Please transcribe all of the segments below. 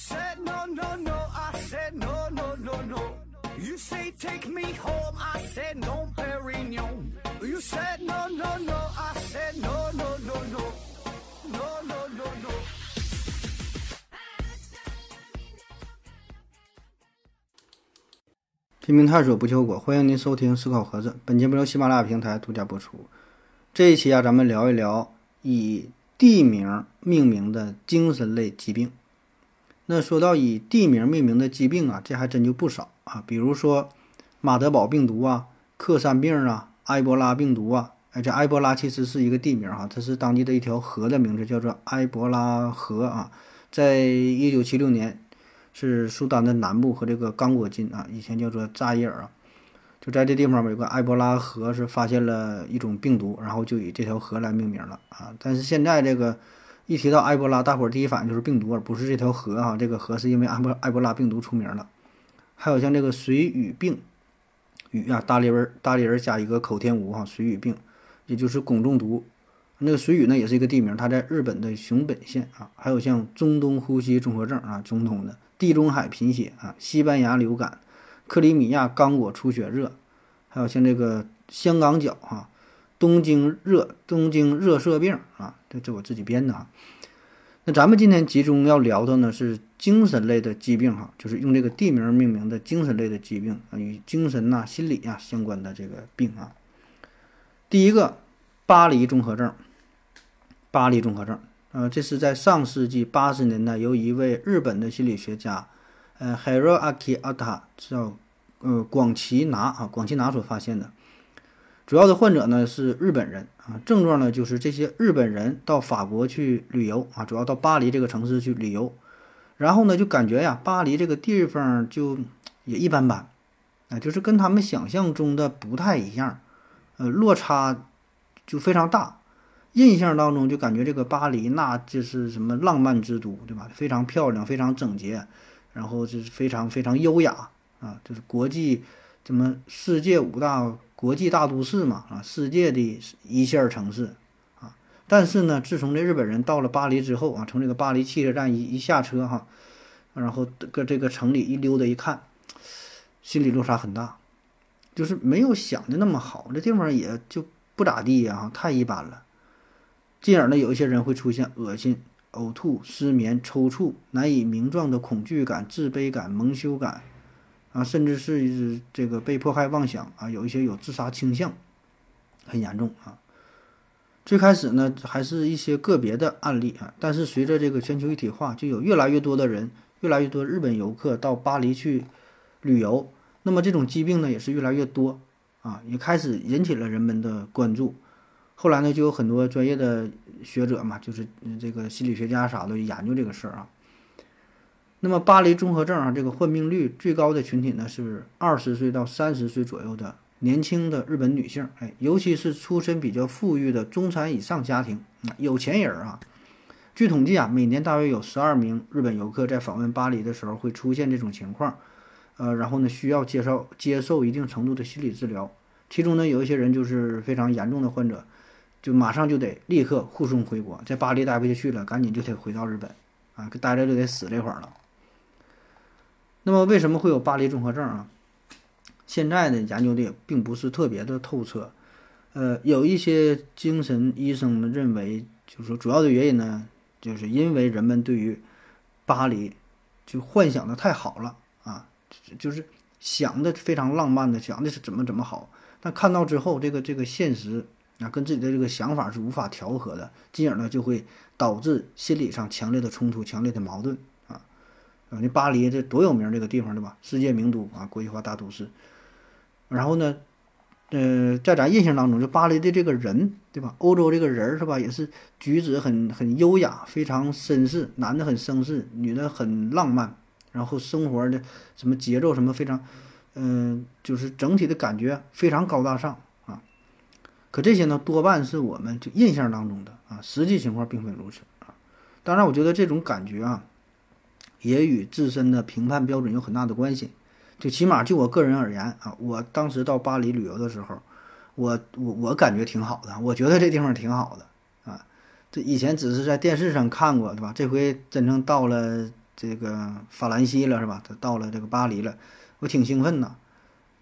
said no no no, I said no no no no. You say take me home, I said no, Perignon. You said no no no, I said no no no no, no no no no. 拼命探索不求果，欢迎您收听思考盒子。本节目由喜马拉雅平台独家播出。这一期啊，咱们聊一聊以地名命名的精神类疾病。那说到以地名命名的疾病啊，这还真就不少啊。比如说马德堡病毒啊、克山病啊、埃博拉病毒啊。哎，这埃博拉其实是一个地名哈，它是当地的一条河的名字，叫做埃博拉河啊。在一九七六年。是苏丹的南部和这个刚果金啊，以前叫做扎伊尔啊，就在这地方有个埃博拉河，是发现了一种病毒，然后就以这条河来命名了啊。但是现在这个一提到埃博拉，大伙儿第一反应就是病毒，而不是这条河啊。这个河是因为埃博埃博拉病毒出名了。还有像这个水俣病，俣啊，大里边大里人加一个口天吴哈，水俣病，也就是汞中毒。那个水俣呢，也是一个地名，它在日本的熊本县啊。还有像中东呼吸综合症啊，中东的。地中海贫血啊，西班牙流感，克里米亚刚果出血热，还有像这个香港脚哈，东京热东京热射病啊，这这我自己编的啊。那咱们今天集中要聊的呢是精神类的疾病哈，就是用这个地名命名的精神类的疾病啊，与精神呐、心理呀相关的这个病啊。第一个，巴黎综合症，巴黎综合症。呃，这是在上世纪八十年代由一位日本的心理学家，呃，Hiroaki Ata 叫呃广崎拿啊，广崎拿所发现的。主要的患者呢是日本人啊，症状呢就是这些日本人到法国去旅游啊，主要到巴黎这个城市去旅游，然后呢就感觉呀，巴黎这个地方就也一般般啊，就是跟他们想象中的不太一样，呃，落差就非常大。印象当中就感觉这个巴黎那就是什么浪漫之都，对吧？非常漂亮，非常整洁，然后就是非常非常优雅啊，就是国际怎么世界五大国际大都市嘛啊，世界的一线城市啊。但是呢，自从这日本人到了巴黎之后啊，从这个巴黎汽车站一一下车哈，然后搁这个城里一溜达一看，心理落差很大，就是没有想的那么好，这地方也就不咋地呀，太一般了。进而呢，有一些人会出现恶心、呕吐、失眠、抽搐、难以名状的恐惧感、自卑感、蒙羞感，啊，甚至是这个被迫害妄想啊，有一些有自杀倾向，很严重啊。最开始呢，还是一些个别的案例啊，但是随着这个全球一体化，就有越来越多的人，越来越多日本游客到巴黎去旅游，那么这种疾病呢，也是越来越多啊，也开始引起了人们的关注。后来呢，就有很多专业的学者嘛，就是这个心理学家啥的研究这个事儿啊。那么巴黎综合症啊，这个患病率最高的群体呢是二十岁到三十岁左右的年轻的日本女性，哎，尤其是出身比较富裕的中产以上家庭，有钱人啊。据统计啊，每年大约有十二名日本游客在访问巴黎的时候会出现这种情况，呃，然后呢需要接受接受一定程度的心理治疗，其中呢有一些人就是非常严重的患者。就马上就得立刻护送回国，在巴黎待不下去了，赶紧就得回到日本，啊，待着就得死这会儿了。那么为什么会有巴黎综合症啊？现在呢研究的也并不是特别的透彻，呃，有一些精神医生们认为，就是说主要的原因呢，就是因为人们对于巴黎就幻想的太好了啊，就是想的非常浪漫的，想的是怎么怎么好，但看到之后，这个这个现实。啊，跟自己的这个想法是无法调和的，进而呢就会导致心理上强烈的冲突、强烈的矛盾啊。那巴黎这多有名这个地方对吧？世界名都啊，国际化大都市。然后呢，呃，在咱印象当中，就巴黎的这个人对吧？欧洲这个人是吧，也是举止很很优雅，非常绅士，男的很绅士，女的很浪漫，然后生活的什么节奏什么非常，嗯，就是整体的感觉非常高大上啊。可这些呢，多半是我们就印象当中的啊，实际情况并非如此啊。当然，我觉得这种感觉啊，也与自身的评判标准有很大的关系。就起码就我个人而言啊，我当时到巴黎旅游的时候，我我我感觉挺好的，我觉得这地方挺好的啊。这以前只是在电视上看过，对吧？这回真正到了这个法兰西了，是吧？他到了这个巴黎了，我挺兴奋的，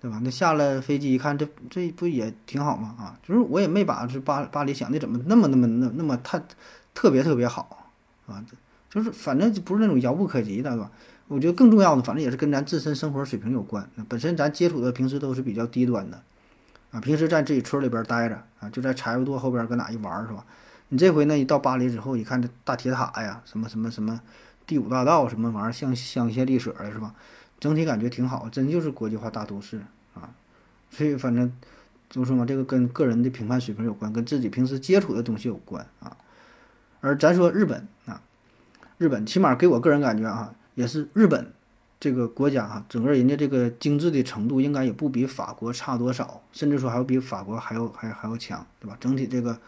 对吧？那下了飞机一看，这这不也挺好吗？啊，就是我也没把这巴巴黎想的怎么那么那么那那么太特别特别好啊，就是反正不是那种遥不可及的，对吧？我觉得更重要的，反正也是跟咱自身生活水平有关。本身咱接触的平时都是比较低端的，啊，平时在自己村里边待着啊，就在柴火垛后边搁哪一玩是吧？你这回呢，一到巴黎之后，一看这大铁塔呀，什么什么什么第五大道什么玩意儿，像香榭丽舍的是吧？整体感觉挺好，真就是国际化大都市啊。所以反正就说嘛，这个跟个人的评判水平有关，跟自己平时接触的东西有关啊。而咱说日本，日本起码给我个人感觉啊。也是日本这个国家哈，整个人家这个精致的程度应该也不比法国差多少，甚至说还要比法国还要还还要强，对吧？整体这个，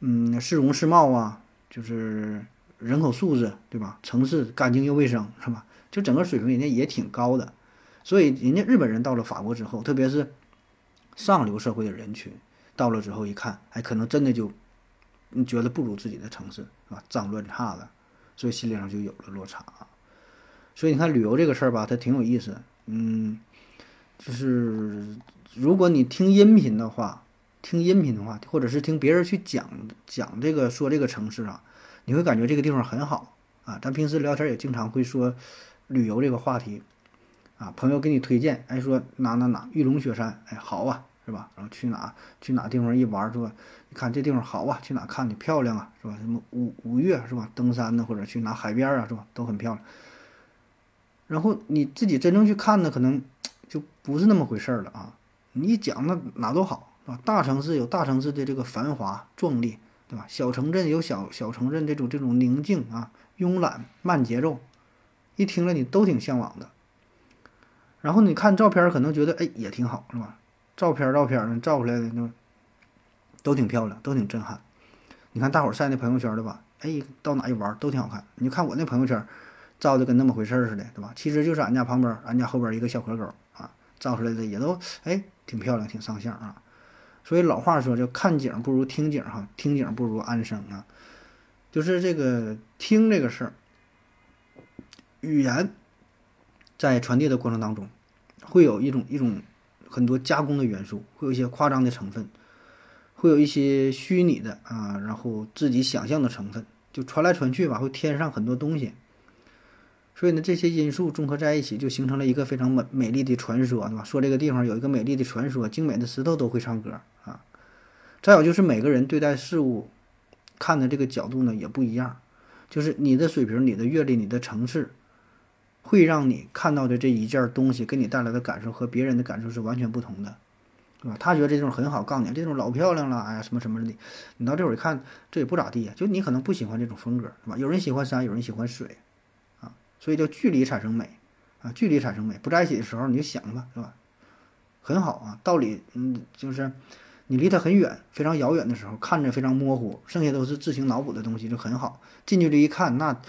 嗯，市容市貌啊，就是人口素质，对吧？城市干净又卫生，是吧？就整个水平人家也挺高的，所以人家日本人到了法国之后，特别是上流社会的人群到了之后一看，哎，可能真的就你觉得不如自己的城市，是吧？脏乱差的，所以心理上就有了落差。所以你看旅游这个事儿吧，它挺有意思。嗯，就是如果你听音频的话，听音频的话，或者是听别人去讲讲这个说这个城市啊，你会感觉这个地方很好啊。咱平时聊天也经常会说旅游这个话题啊，朋友给你推荐，哎，说哪哪哪玉龙雪山，哎，好啊，是吧？然后去哪去哪地方一玩，是吧？你看这地方好啊，去哪看的漂亮啊，是吧？什么五五岳是吧？登山呢，或者去哪海边啊，是吧？都很漂亮。然后你自己真正去看呢，可能就不是那么回事儿了啊！你一讲那哪都好，是吧？大城市有大城市的这个繁华壮丽，对吧？小城镇有小小城镇这种这种宁静啊、慵懒、慢节奏，一听了你都挺向往的。然后你看照片，可能觉得哎也挺好，是吧？照片照片照出来的那都挺漂亮，都挺震撼。你看大伙儿晒那朋友圈的吧，哎，到哪一玩都挺好看。你就看我那朋友圈。照的跟那么回事似的，对吧？其实就是俺家旁边，俺家后边一个小河沟啊，照出来的也都哎挺漂亮，挺上相啊。所以老话说，就看景不如听景哈，听景不如安生啊。就是这个听这个事儿，语言在传递的过程当中，会有一种一种很多加工的元素，会有一些夸张的成分，会有一些虚拟的啊，然后自己想象的成分，就传来传去吧，会添上很多东西。所以呢，这些因素综合在一起，就形成了一个非常美美丽的传说，对吧？说这个地方有一个美丽的传说，精美的石头都会唱歌啊。再有就是每个人对待事物看的这个角度呢也不一样，就是你的水平、你的阅历、你的层次，会让你看到的这一件东西给你带来的感受和别人的感受是完全不同的，对吧？他觉得这种很好，告诉你这种老漂亮了，哎呀什么什么的，你到这会儿一看这也不咋地呀，就你可能不喜欢这种风格，对吧？有人喜欢山，有人喜欢水。啊所以叫距离产生美，啊，距离产生美，不在一起的时候你就想吧，是吧？很好啊，道理，嗯，就是你离他很远，非常遥远的时候，看着非常模糊，剩下都是自行脑补的东西，就很好。近距离一看，那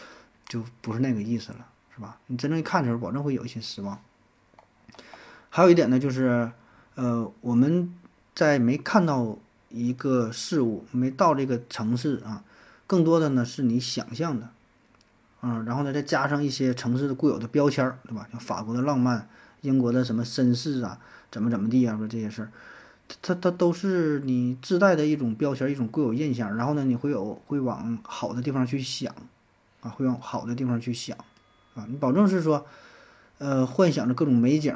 就不是那个意思了，是吧？你真正看的时候，保证会有一些失望。还有一点呢，就是，呃，我们在没看到一个事物，没到这个城市啊，更多的呢是你想象的。嗯，然后呢，再加上一些城市的固有的标签儿，对吧？像法国的浪漫，英国的什么绅士啊，怎么怎么地啊，说这些事儿，它它都是你自带的一种标签，一种固有印象。然后呢，你会有会往好的地方去想，啊，会往好的地方去想，啊，你保证是说，呃，幻想着各种美景，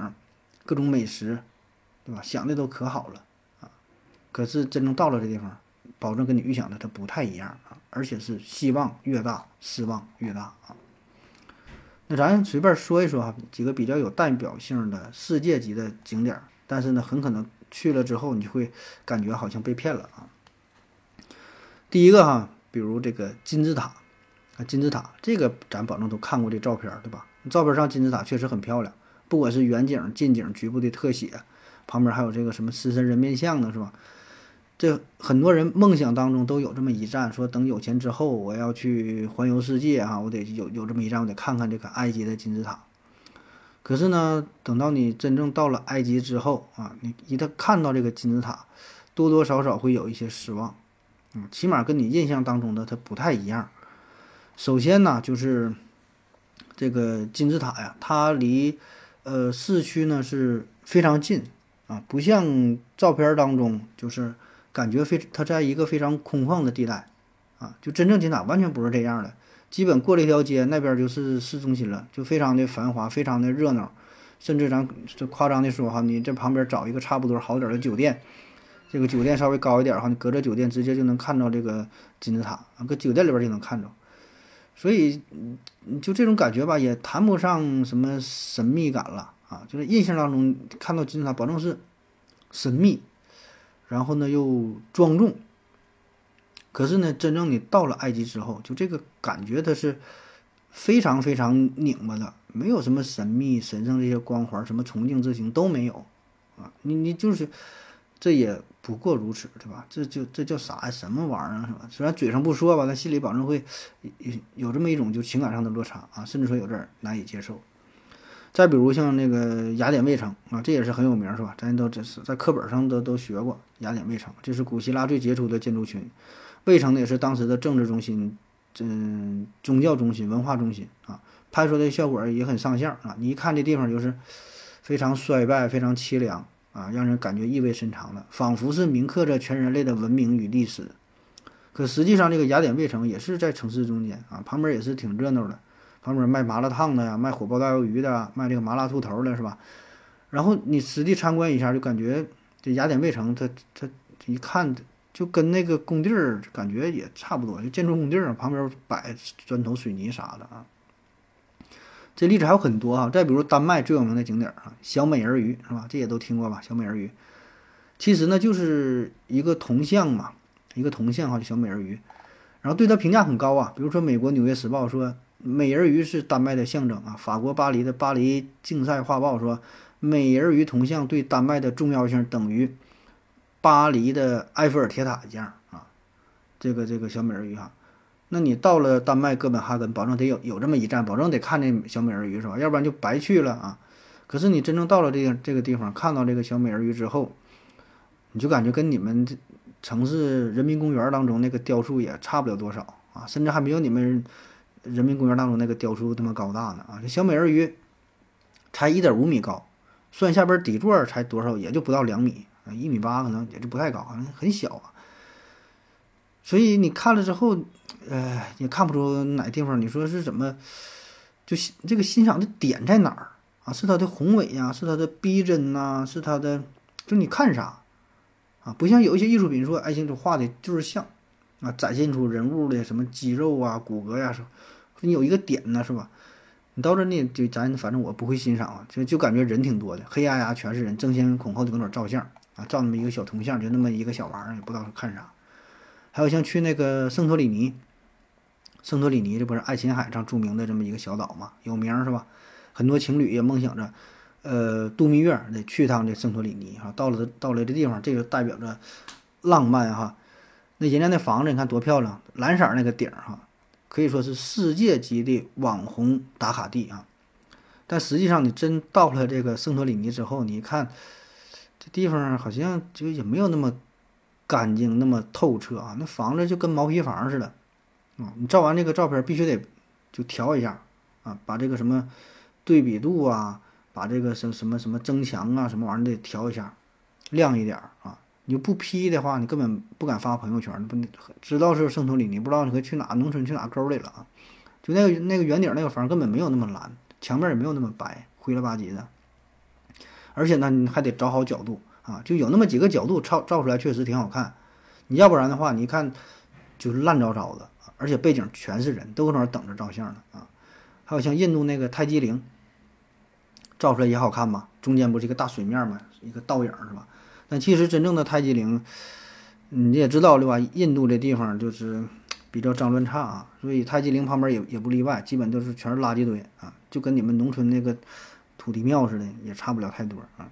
各种美食，对吧？想的都可好了，啊，可是真正到了这地方。保证跟你预想的它不太一样啊，而且是希望越大，失望越大啊。那咱随便说一说哈，几个比较有代表性的世界级的景点，但是呢，很可能去了之后，你会感觉好像被骗了啊。第一个哈，比如这个金字塔啊，金字塔这个咱保证都看过这照片对吧？照片上金字塔确实很漂亮，不管是远景、近景、局部的特写，旁边还有这个什么狮身人面像的是吧？这很多人梦想当中都有这么一站，说等有钱之后我要去环游世界哈，我得有有这么一站，我得看看这个埃及的金字塔。可是呢，等到你真正到了埃及之后啊，你一旦看到这个金字塔，多多少少会有一些失望，嗯，起码跟你印象当中的它不太一样。首先呢，就是这个金字塔呀，它离呃市区呢是非常近啊，不像照片当中就是感觉非它在一个非常空旷的地带啊，就真正金字塔完全不是这样的，基本过了一条街，那边就是市中心了，就非常的繁华，非常的热闹，甚至咱这夸张的说哈，你这旁边找一个差不多好点的酒店。这个酒店稍微高一点哈，你隔着酒店直接就能看到这个金字塔，搁酒店里边就能看着，所以就这种感觉吧，也谈不上什么神秘感了啊，就是印象当中看到金字塔，保证是神秘，然后呢又庄重。可是呢，真正你到了埃及之后，就这个感觉它是非常非常拧巴的，没有什么神秘神圣这些光环，什么崇敬之情都没有啊，你你就是这也。不过如此，对吧？这就这叫啥呀？什么玩意儿是吧？虽然嘴上不说吧，但心里保证会有有这么一种就情感上的落差啊，甚至说有点难以接受。再比如像那个雅典卫城啊，这也是很有名，是吧？咱都这是在课本上都都学过雅典卫城，这是古希腊最杰出的建筑群。卫城呢也是当时的政治中心、嗯宗教中心、文化中心啊，拍出的效果也很上相啊。你一看这地方就是非常衰败、非常凄凉。啊，让人感觉意味深长的，仿佛是铭刻着全人类的文明与历史。可实际上，这个雅典卫城也是在城市中间啊，旁边也是挺热闹的，旁边卖麻辣烫的呀，卖火爆大鱿鱼的，卖这个麻辣兔头的，是吧？然后你实地参观一下，就感觉这雅典卫城，它它一看就跟那个工地儿感觉也差不多，就建筑工地儿旁边摆砖头、水泥啥的啊。这例子还有很多哈，再比如丹麦最有名的景点儿啊，小美人鱼是吧？这也都听过吧？小美人鱼，其实呢就是一个铜像嘛，一个铜像哈，小美人鱼，然后对它评价很高啊。比如说美国《纽约时报》说美人鱼是丹麦的象征啊，法国巴黎的巴黎竞赛画报说美人鱼铜像对丹麦的重要性等于巴黎的埃菲尔铁塔一样啊。这个这个小美人鱼哈。那你到了丹麦哥本哈根，保证得有有这么一站，保证得看这小美人鱼是吧？要不然就白去了啊。可是你真正到了这个这个地方，看到这个小美人鱼之后，你就感觉跟你们城市人民公园当中那个雕塑也差不了多少啊，甚至还没有你们人民公园当中那个雕塑那么高大呢啊。这小美人鱼才一点五米高，算下边底座才多少，也就不到两米啊，一米八可能也就不太高，很小啊。所以你看了之后。呃，也看不出哪地方，你说是怎么，就这个欣赏的点在哪儿啊？是它的宏伟呀，是它的逼真呐，是它的，就你看啥啊？不像有一些艺术品说，哎，行，这画的就是像啊，展现出人物的什么肌肉啊、骨骼呀，说你有一个点呢，是吧？你到这呢，就咱反正我不会欣赏啊，就就感觉人挺多的，黑压压全是人，争先恐后的搁那照相啊，照那么一个小铜像，就那么一个小玩意儿，也不知道看啥。还有像去那个圣托里尼。圣托里尼这不是爱琴海上著名的这么一个小岛嘛，有名是吧？很多情侣也梦想着，呃，度蜜月得去趟这圣托里尼哈。到了到了这地方，这个代表着浪漫哈。那人家那房子你看多漂亮，蓝色那个顶哈，可以说是世界级的网红打卡地啊。但实际上你真到了这个圣托里尼之后，你看这地方好像就也没有那么干净、那么透彻啊。那房子就跟毛坯房似的。啊，你照完这个照片必须得就调一下啊，把这个什么对比度啊，把这个什什么什么增强啊，什么玩意儿得调一下，亮一点儿啊。你不 P 的话，你根本不敢发朋友圈，不知道是圣托里尼，不知道你去哪农村去哪沟里了啊。就那个那个圆顶那个房根本没有那么蓝，墙面也没有那么白，灰了吧唧的。而且呢，你还得找好角度啊，就有那么几个角度照照出来确实挺好看。你要不然的话，你一看就是烂糟糟的。而且背景全是人，都搁那儿等着照相呢啊！还有像印度那个泰姬陵，照出来也好看吧？中间不是一个大水面嘛，一个倒影是吧？但其实真正的泰姬陵，你也知道对吧？印度这地方就是比较脏乱差啊，所以泰姬陵旁边也也不例外，基本都是全是垃圾堆啊，就跟你们农村那个土地庙似的，也差不了太多啊。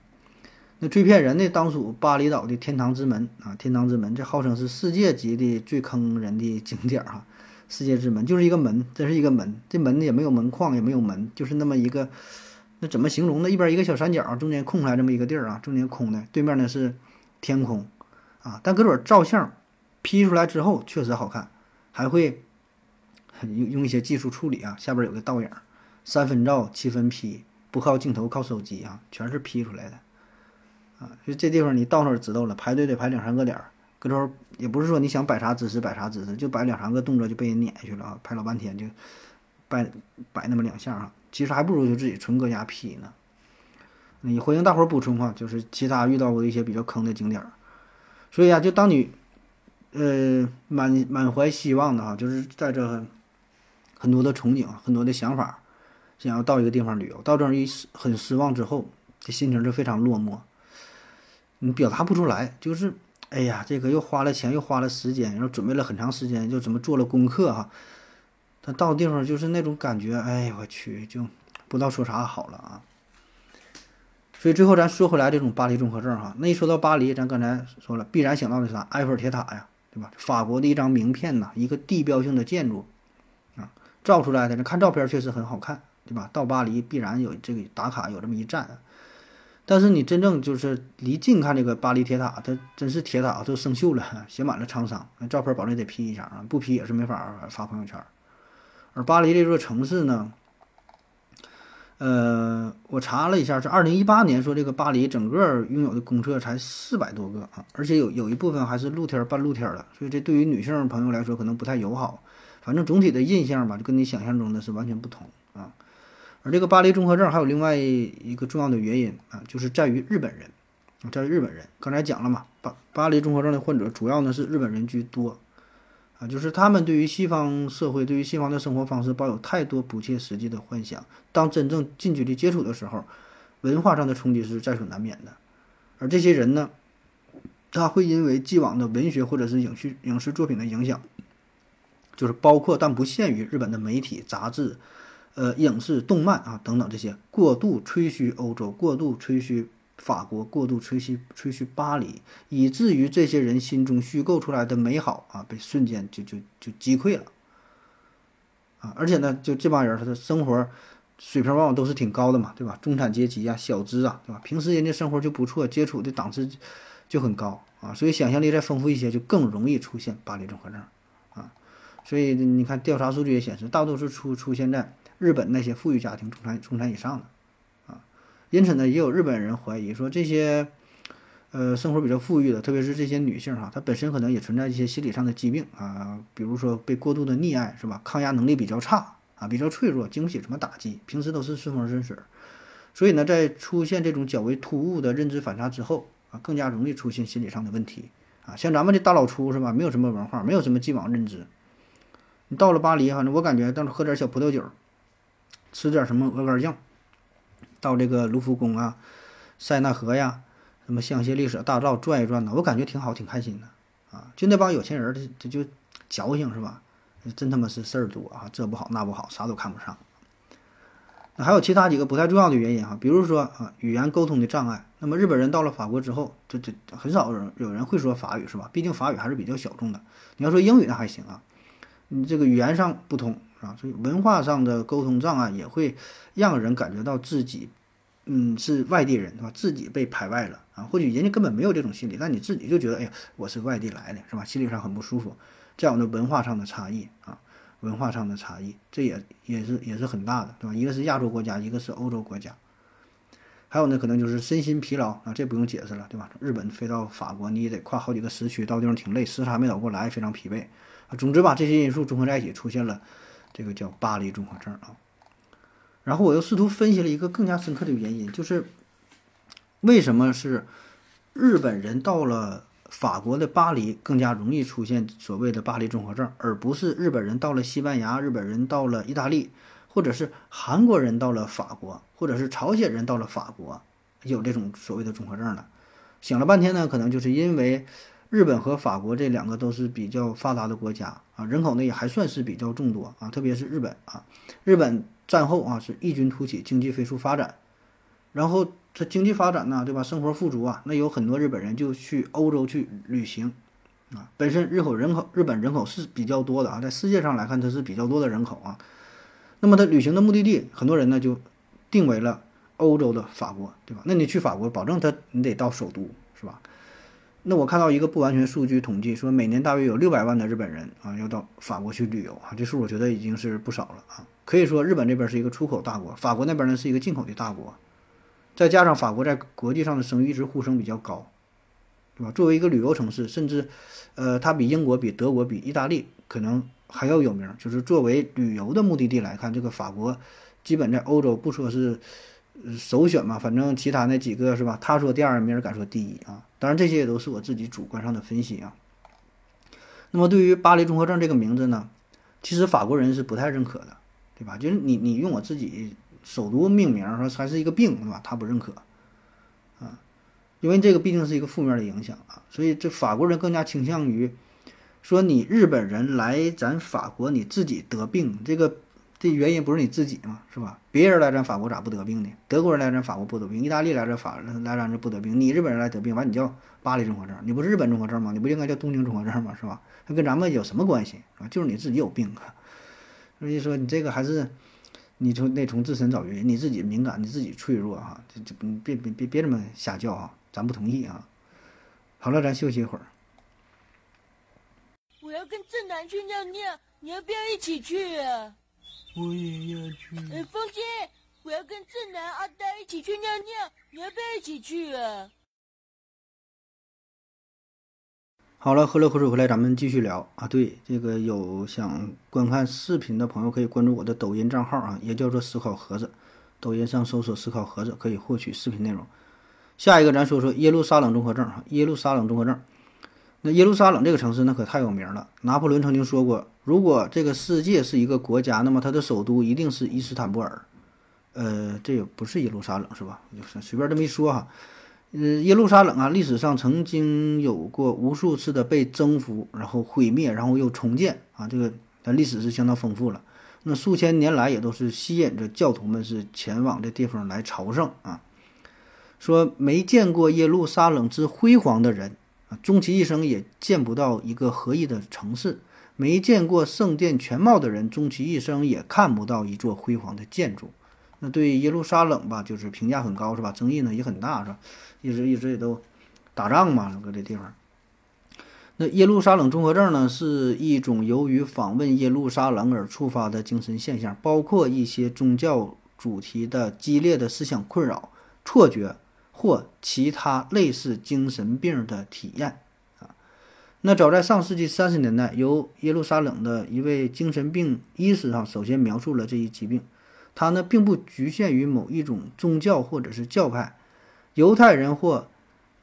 那最骗人的当属巴厘岛的天堂之门啊！天堂之门，这号称是世界级的最坑人的景点儿哈！世界之门就是一个门，这是一个门，这门呢也没有门框，也没有门，就是那么一个，那怎么形容呢？一边一个小三角，中间空出来这么一个地儿啊，中间空的，对面呢是天空啊。但搁这照相，P 出来之后确实好看，还会用用一些技术处理啊，下边有个倒影，三分照七分 P，不靠镜头靠手机啊，全是 P 出来的啊。就这地方你到那儿知道了，排队得排两三个点儿，搁这也不是说你想摆啥姿势摆啥姿势，就摆两三个动作就被人撵下去了啊，拍老半天就摆摆那么两下啊，其实还不如就自己纯搁家 P 呢。你欢迎大伙儿补充哈，就是其他遇到过一些比较坑的景点儿，所以啊，就当你呃满满怀希望的哈，就是在这很多的憧憬、很多的想法，想要到一个地方旅游，到这儿一很失望之后，这心情就非常落寞，你表达不出来，就是哎呀，这个又花了钱，又花了时间，然后准备了很长时间，就怎么做了功课哈，他到地方就是那种感觉，哎我去，就不知道说啥好了啊。所以最后咱说回来，这种巴黎综合症哈，那一说到巴黎，咱刚才说了，必然想到的是啥？埃菲尔铁塔呀，对吧？法国的一张名片呐，一个地标性的建筑啊，照出来的，那看照片确实很好看，对吧？到巴黎必然有这个打卡，有这么一站。但是你真正就是离近看这个巴黎铁塔，它真是铁塔都生锈了，写满了沧桑，照片保证得 P 一下啊，不 P 也是没法发朋友圈。而巴黎这座城市呢？呃，我查了一下，是二零一八年说这个巴黎整个拥有的公厕才四百多个啊，而且有有一部分还是露天半露天的，所以这对于女性朋友来说可能不太友好。反正总体的印象吧，就跟你想象中的是完全不同。而这个巴黎综合症还有另外一个重要的原因啊，就是在于日本人，在于日本人。刚才讲了嘛，巴巴黎综合症的患者主要呢是日本人居多。啊，就是他们对于西方社会、对于西方的生活方式抱有太多不切实际的幻想。当真正近距离接触的时候，文化上的冲击是在所难免的。而这些人呢，他会因为既往的文学或者是影视影视作品的影响，就是包括但不限于日本的媒体、杂志、呃影视、动漫啊等等这些，过度吹嘘欧洲，过度吹嘘。法国过度吹嘘吹嘘巴黎，以至于这些人心中虚构出来的美好啊，被瞬间就就就击溃了啊！而且呢，就这帮人他的生活水平往往都是挺高的嘛，对吧？中产阶级啊，小资啊，对吧？平时人家生活就不错，接触的档次就很高啊，所以想象力再丰富一些，就更容易出现巴黎综合症啊！所以你看，调查数据也显示，大多数出出现在日本那些富裕家庭中产中产以上的。啊因此呢，也有日本人怀疑说，这些，呃，生活比较富裕的，特别是这些女性哈，她本身可能也存在一些心理上的疾病啊，比如说被过度的溺爱是吧？抗压能力比较差啊，比较脆弱，经不起什么打击，平时都是顺风顺水，所以呢，在出现这种较为突兀的认知反差之后啊，更加容易出现心理上的问题啊。像咱们这大老粗是吧？没有什么文化，没有什么既往认知，你到了巴黎，反正我感觉，到时喝点小葡萄酒，吃点什么鹅肝酱。到这个卢浮宫啊、塞纳河呀、什么香榭丽舍大道转一转呢，我感觉挺好，挺开心的啊。就那帮有钱人，他他就矫情是吧？真他妈是事儿多啊，这不好那不好，啥都看不上。那还有其他几个不太重要的原因哈，比如说啊，语言沟通的障碍。那么日本人到了法国之后，这这很少有人有人会说法语是吧？毕竟法语还是比较小众的。你要说英语那还行啊，你这个语言上不通。啊，所以文化上的沟通障碍也会让人感觉到自己，嗯，是外地人，是吧？自己被排外了啊。或许人家根本没有这种心理，但你自己就觉得，哎呀，我是外地来的，是吧？心理上很不舒服。这样的文化上的差异啊，文化上的差异，这也也是也是很大的，对吧？一个是亚洲国家，一个是欧洲国家。还有呢，可能就是身心疲劳啊，这不用解释了，对吧？日本飞到法国，你也得跨好几个时区，到地方挺累，时差没倒过来，非常疲惫啊。总之吧，这些因素综合在一起，出现了。这个叫巴黎综合症啊，然后我又试图分析了一个更加深刻的原因，就是为什么是日本人到了法国的巴黎更加容易出现所谓的巴黎综合症，而不是日本人到了西班牙、日本人到了意大利，或者是韩国人到了法国，或者是朝鲜人到了法国有这种所谓的综合症呢？想了半天呢，可能就是因为。日本和法国这两个都是比较发达的国家啊，人口呢也还算是比较众多啊，特别是日本啊，日本战后啊是异军突起，经济飞速发展，然后它经济发展呢，对吧？生活富足啊，那有很多日本人就去欧洲去旅行啊。本身日口人口日本人口是比较多的啊，在世界上来看它是比较多的人口啊。那么他旅行的目的地，很多人呢就定为了欧洲的法国，对吧？那你去法国，保证他你得到首都，是吧？那我看到一个不完全数据统计，说每年大约有六百万的日本人啊要到法国去旅游啊，这数我觉得已经是不少了啊。可以说日本这边是一个出口大国，法国那边呢是一个进口的大国，再加上法国在国际上的声誉一直呼声比较高，对吧？作为一个旅游城市，甚至，呃，它比英国、比德国、比意大利可能还要有名。就是作为旅游的目的地来看，这个法国基本在欧洲不说是首选嘛，反正其他那几个是吧？他说第二，没人敢说第一啊。当然，这些也都是我自己主观上的分析啊。那么，对于巴黎综合症这个名字呢，其实法国人是不太认可的，对吧？就是你你用我自己首都命名，说还是一个病，对吧？他不认可啊，因为这个毕竟是一个负面的影响啊，所以这法国人更加倾向于说你日本人来咱法国，你自己得病，这个。这原因不是你自己嘛，是吧？别人来咱法国咋不得病呢？德国人来咱法国不得病，意大利来这法来咱这不得病，你日本人来得病，完你叫巴黎综合症，你不是日本综合症吗？你不应该叫东京综合症吗？是吧？它跟咱们有什么关系啊？就是你自己有病啊。所以说你这个还是你从得从自身找原因，你自己敏感，你自己脆弱哈，这这别别别别这么瞎叫哈，咱不同意啊。好了，咱休息一会儿。我要跟正南去尿尿，你要不要一起去啊？我也要去。哎，风姐，我要跟正南、阿呆一起去尿尿，你要不要一起去啊？好了，喝了口水回来，咱们继续聊啊。对，这个有想观看视频的朋友可以关注我的抖音账号啊，也叫做思考盒子。抖音上搜索“思考盒子”可以获取视频内容。下一个，咱说说耶路撒冷综合症哈。耶路撒冷综合症，那耶路撒冷这个城市那可太有名了。拿破仑曾经说过。如果这个世界是一个国家，那么它的首都一定是伊斯坦布尔，呃，这也不是耶路撒冷，是吧？就是随便这么一说哈。呃，耶路撒冷啊，历史上曾经有过无数次的被征服，然后毁灭，然后又重建啊，这个它历史是相当丰富了。那数千年来也都是吸引着教徒们是前往这地方来朝圣啊。说没见过耶路撒冷之辉煌的人，终其一生也见不到一个合一的城市。没见过圣殿全貌的人，终其一生也看不到一座辉煌的建筑。那对耶路撒冷吧，就是评价很高，是吧？争议呢也很大，是吧？一直一直也都打仗嘛，搁这地方。那耶路撒冷综合症呢，是一种由于访问耶路撒冷而触发的精神现象，包括一些宗教主题的激烈的思想困扰、错觉或其他类似精神病的体验。啊那早在上世纪三十年代，由耶路撒冷的一位精神病医师哈首先描述了这一疾病。它呢并不局限于某一种宗教或者是教派，犹太人或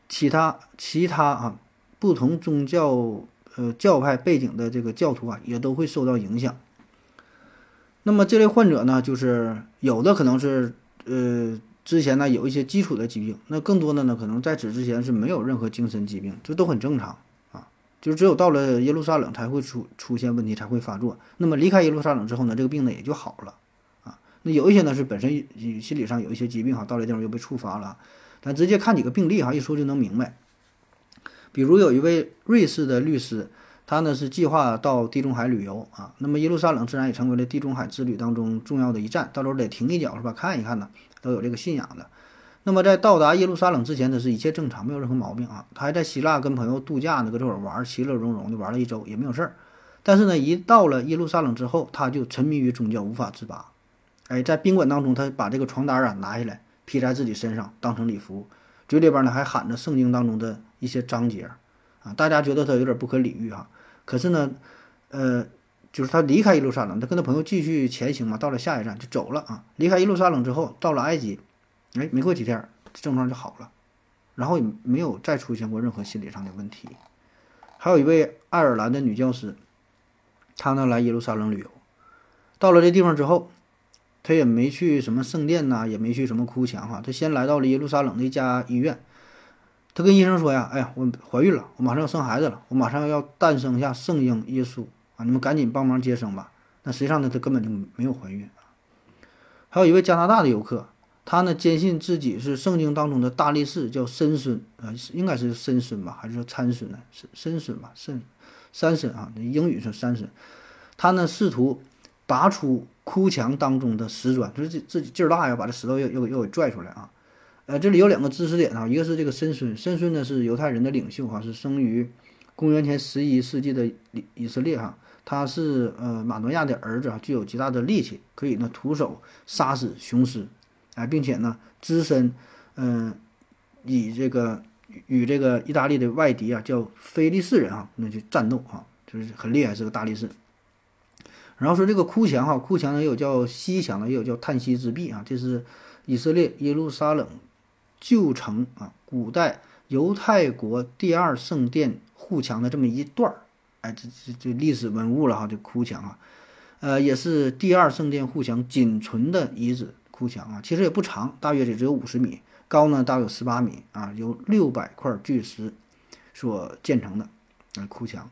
其他其他啊不同宗教呃教派背景的这个教徒啊也都会受到影响。那么这类患者呢，就是有的可能是呃之前呢有一些基础的疾病，那更多的呢可能在此之前是没有任何精神疾病，这都很正常啊。就只有到了耶路撒冷才会出出现问题，才会发作。那么离开耶路撒冷之后呢，这个病呢也就好了啊。那有一些呢是本身心理上有一些疾病哈，到了地方又被触发了。咱直接看几个病例哈，一说就能明白。比如有一位瑞士的律师，他呢是计划到地中海旅游啊。那么耶路撒冷自然也成为了地中海之旅当中重要的一站，到时候得停一脚是吧？看一看呢，都有这个信仰的。那么在到达耶路撒冷之前，他是一切正常，没有任何毛病啊。他还在希腊跟朋友度假呢，搁这会儿玩，其乐融融的玩了一周，也没有事儿。但是呢，一到了耶路撒冷之后，他就沉迷于宗教，无法自拔。哎，在宾馆当中，他把这个床单啊拿下来披在自己身上，当成礼服，嘴里边呢还喊着圣经当中的一些章节啊。大家觉得他有点不可理喻啊。可是呢，呃，就是他离开耶路撒冷，他跟他朋友继续前行嘛，到了下一站就走了啊。离开耶路撒冷之后，到了埃及。哎，没过几天，症状就好了，然后也没有再出现过任何心理上的问题。还有一位爱尔兰的女教师，她呢来耶路撒冷旅游，到了这地方之后，她也没去什么圣殿呐，也没去什么哭墙哈，她先来到了耶路撒冷的一家医院，她跟医生说呀：“哎呀，我怀孕了，我马上要生孩子了，我马上要诞生下圣婴耶稣啊，你们赶紧帮忙接生吧。”那实际上呢，她根本就没有怀孕还有一位加拿大的游客。他呢坚信自己是圣经当中的大力士，叫申孙啊，应该是申孙吧，还是说参孙呢？参参孙吧，参三孙啊，英语是三孙。他呢试图拔出哭墙当中的石砖，就是自自己劲儿大呀，把这石头又又又给拽出来啊。呃，这里有两个知识点啊，一个是这个申孙，申孙呢是犹太人的领袖哈，是生于公元前十一世纪的以以色列哈，他是呃马诺亚的儿子啊，具有极大的力气，可以呢徒手杀死雄狮，哎，并且呢只身嗯、以这个与这个意大利的外敌啊叫菲利士人啊，那就战斗啊，就是很厉害，是个大力士。然后说这个哭墙哈，哭墙呢也有叫西墙的，也有叫叹息之壁啊，这是以色列耶路撒冷旧城啊，古代犹太国第二圣殿护墙的这么一段儿，哎，这这这历史文物了哈，这哭墙啊，呃，也是第二圣殿护墙仅存的遗址哭墙啊，其实也不长，大约也只有五十米，高呢大约有十八米啊，由六百块巨石所建成的啊哭墙。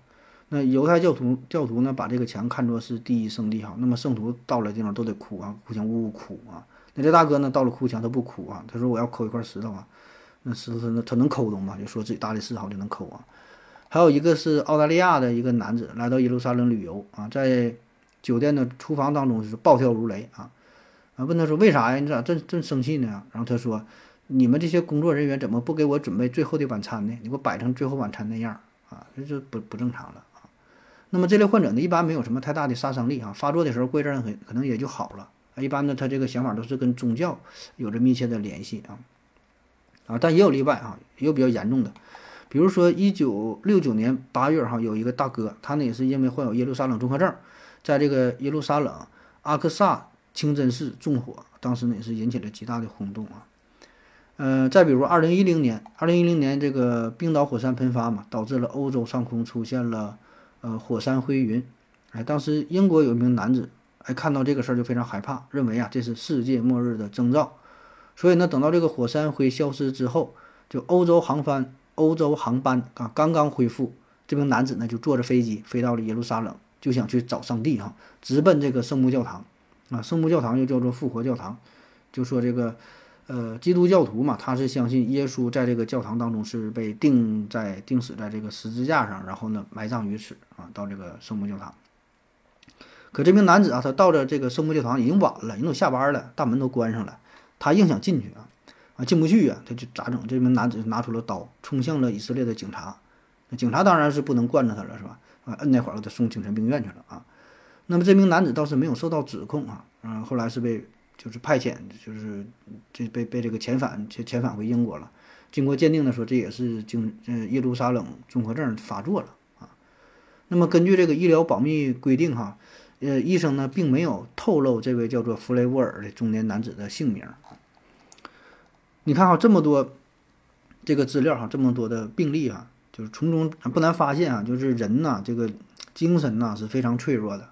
那犹太教徒教徒呢，把这个墙看作是第一圣地哈。那么圣徒到了地方都得哭啊，哭墙呜呜哭啊。那这大哥呢，到了哭墙他不哭啊，他说我要抠一块石头啊。那石头他能他能抠动吗？就说自己大力士好就能抠啊。还有一个是澳大利亚的一个男子来到耶路撒冷旅游啊，在酒店的厨房当中是暴跳如雷啊啊，问他说为啥呀？你咋这这生气呢？然后他说，你们这些工作人员怎么不给我准备最后的晚餐呢？你给我摆成最后晚餐那样啊，这就不不正常了啊。那么这类患者呢，一般没有什么太大的杀伤力啊，发作的时候过一阵很可能也就好了。一般呢，他这个想法都是跟宗教有着密切的联系啊啊，但也有例外啊，也有比较严重的，比如说一九六九年八月哈，有一个大哥，他呢也是因为患有耶路撒冷综合症，在这个耶路撒冷阿克萨清真寺纵火，当时呢也是引起了极大的轰动啊。呃，再比如二零一零年，二零一零年这个冰岛火山喷发嘛，导致了欧洲上空出现了。呃，火山灰云，哎，当时英国有一名男子，哎，看到这个事儿就非常害怕，认为啊这是世界末日的征兆，所以呢，等到这个火山灰消失之后，就欧洲航班欧洲航班啊刚刚恢复，这名男子呢就坐着飞机飞到了耶路撒冷，就想去找上帝哈，直奔这个圣母教堂，啊，圣母教堂又叫做复活教堂，就说这个。呃，基督教徒嘛，他是相信耶稣在这个教堂当中是被钉在钉死在这个十字架上，然后呢埋葬于此啊，到这个圣母教堂。可这名男子啊，他到了这个圣母教堂已经晚了，人都下班了，大门都关上了，他硬想进去啊，啊进不去啊，他就咋整？这名男子拿出了刀，冲向了以色列的警察。那警察当然是不能惯着他了，是吧？啊，摁那会儿给他送精神病院去了啊。那么这名男子倒是没有受到指控啊，嗯，后来是被。就是派遣，就是这被被这个遣返遣遣返回英国了。经过鉴定的说，这也是经呃耶路撒冷综合症发作了啊。那么根据这个医疗保密规定哈，呃医生呢并没有透露这位叫做弗雷沃尔的中年男子的姓名。你看哈这么多这个资料哈，这么多的病例啊，就是从中不难发现啊，就是人呐这个精神呐是非常脆弱的。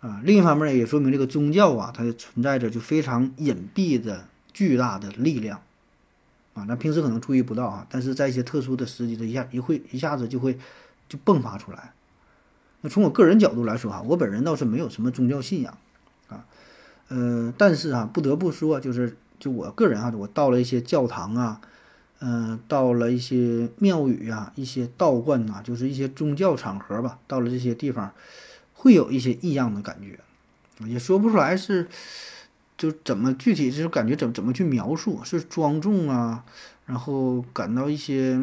啊，另一方面也说明这个宗教啊，它存在着就非常隐蔽的巨大的力量，啊，咱平时可能注意不到啊，但是在一些特殊的时机，它一下一会一下子就会就迸发出来。那从我个人角度来说哈，我本人倒是没有什么宗教信仰，啊，呃，但是啊，不得不说，就是就我个人啊，我到了一些教堂啊，嗯，到了一些庙宇啊，一些道观呐，就是一些宗教场合吧，到了这些地方。会有一些异样的感觉，也说不出来是，就怎么具体就是感觉怎么怎么去描述？是庄重啊，然后感到一些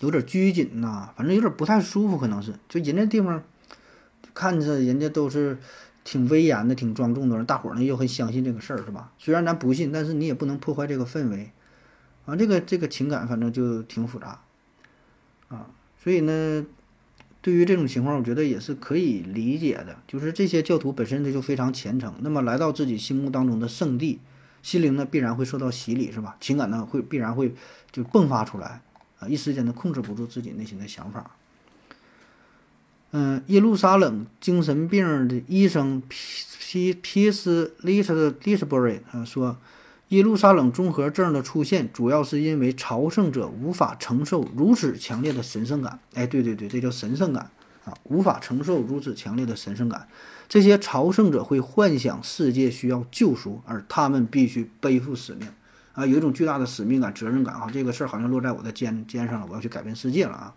有点拘谨呐，反正有点不太舒服，可能是就人家地方看着人家都是挺威严的、挺庄重的人，大伙儿呢又很相信这个事儿，是吧？虽然咱不信，但是你也不能破坏这个氛围啊。这个这个情感反正就挺复杂啊，所以呢。对于这种情况，我觉得也是可以理解的。就是这些教徒本身他就非常虔诚，那么来到自己心目当中的圣地，心灵呢必然会受到洗礼，是吧？情感呢会必然会就迸发出来啊，一时间呢控制不住自己内心的想法。嗯，耶路撒冷精神病的医生皮皮皮斯利斯利斯伯瑞啊说。耶路撒冷综合症的出现，主要是因为朝圣者无法承受如此强烈的神圣感。哎，对对对，这叫神圣感啊，无法承受如此强烈的神圣感。这些朝圣者会幻想世界需要救赎，而他们必须背负使命啊，有一种巨大的使命感、责任感啊。这个事儿好像落在我的肩肩上了，我要去改变世界了啊。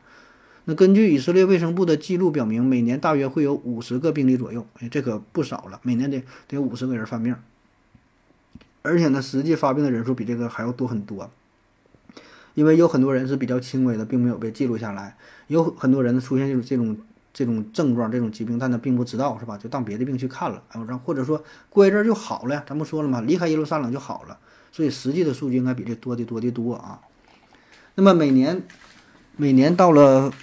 那根据以色列卫生部的记录表明，每年大约会有五十个病例左右，哎，这可不少了，每年得得有五十个人犯病。而且呢，实际发病的人数比这个还要多很多。因为有很多人是比较轻微的，并没有被记录下来，有很多人呢出现这种这种这种症状、这种疾病，但他并不知道，是吧？就当别的病去看了，然后或者说过一阵就好了。咱不说了吗？离开耶路撒冷就好了。所以实际的数据应该比这多的多的多啊。那么每年每年到了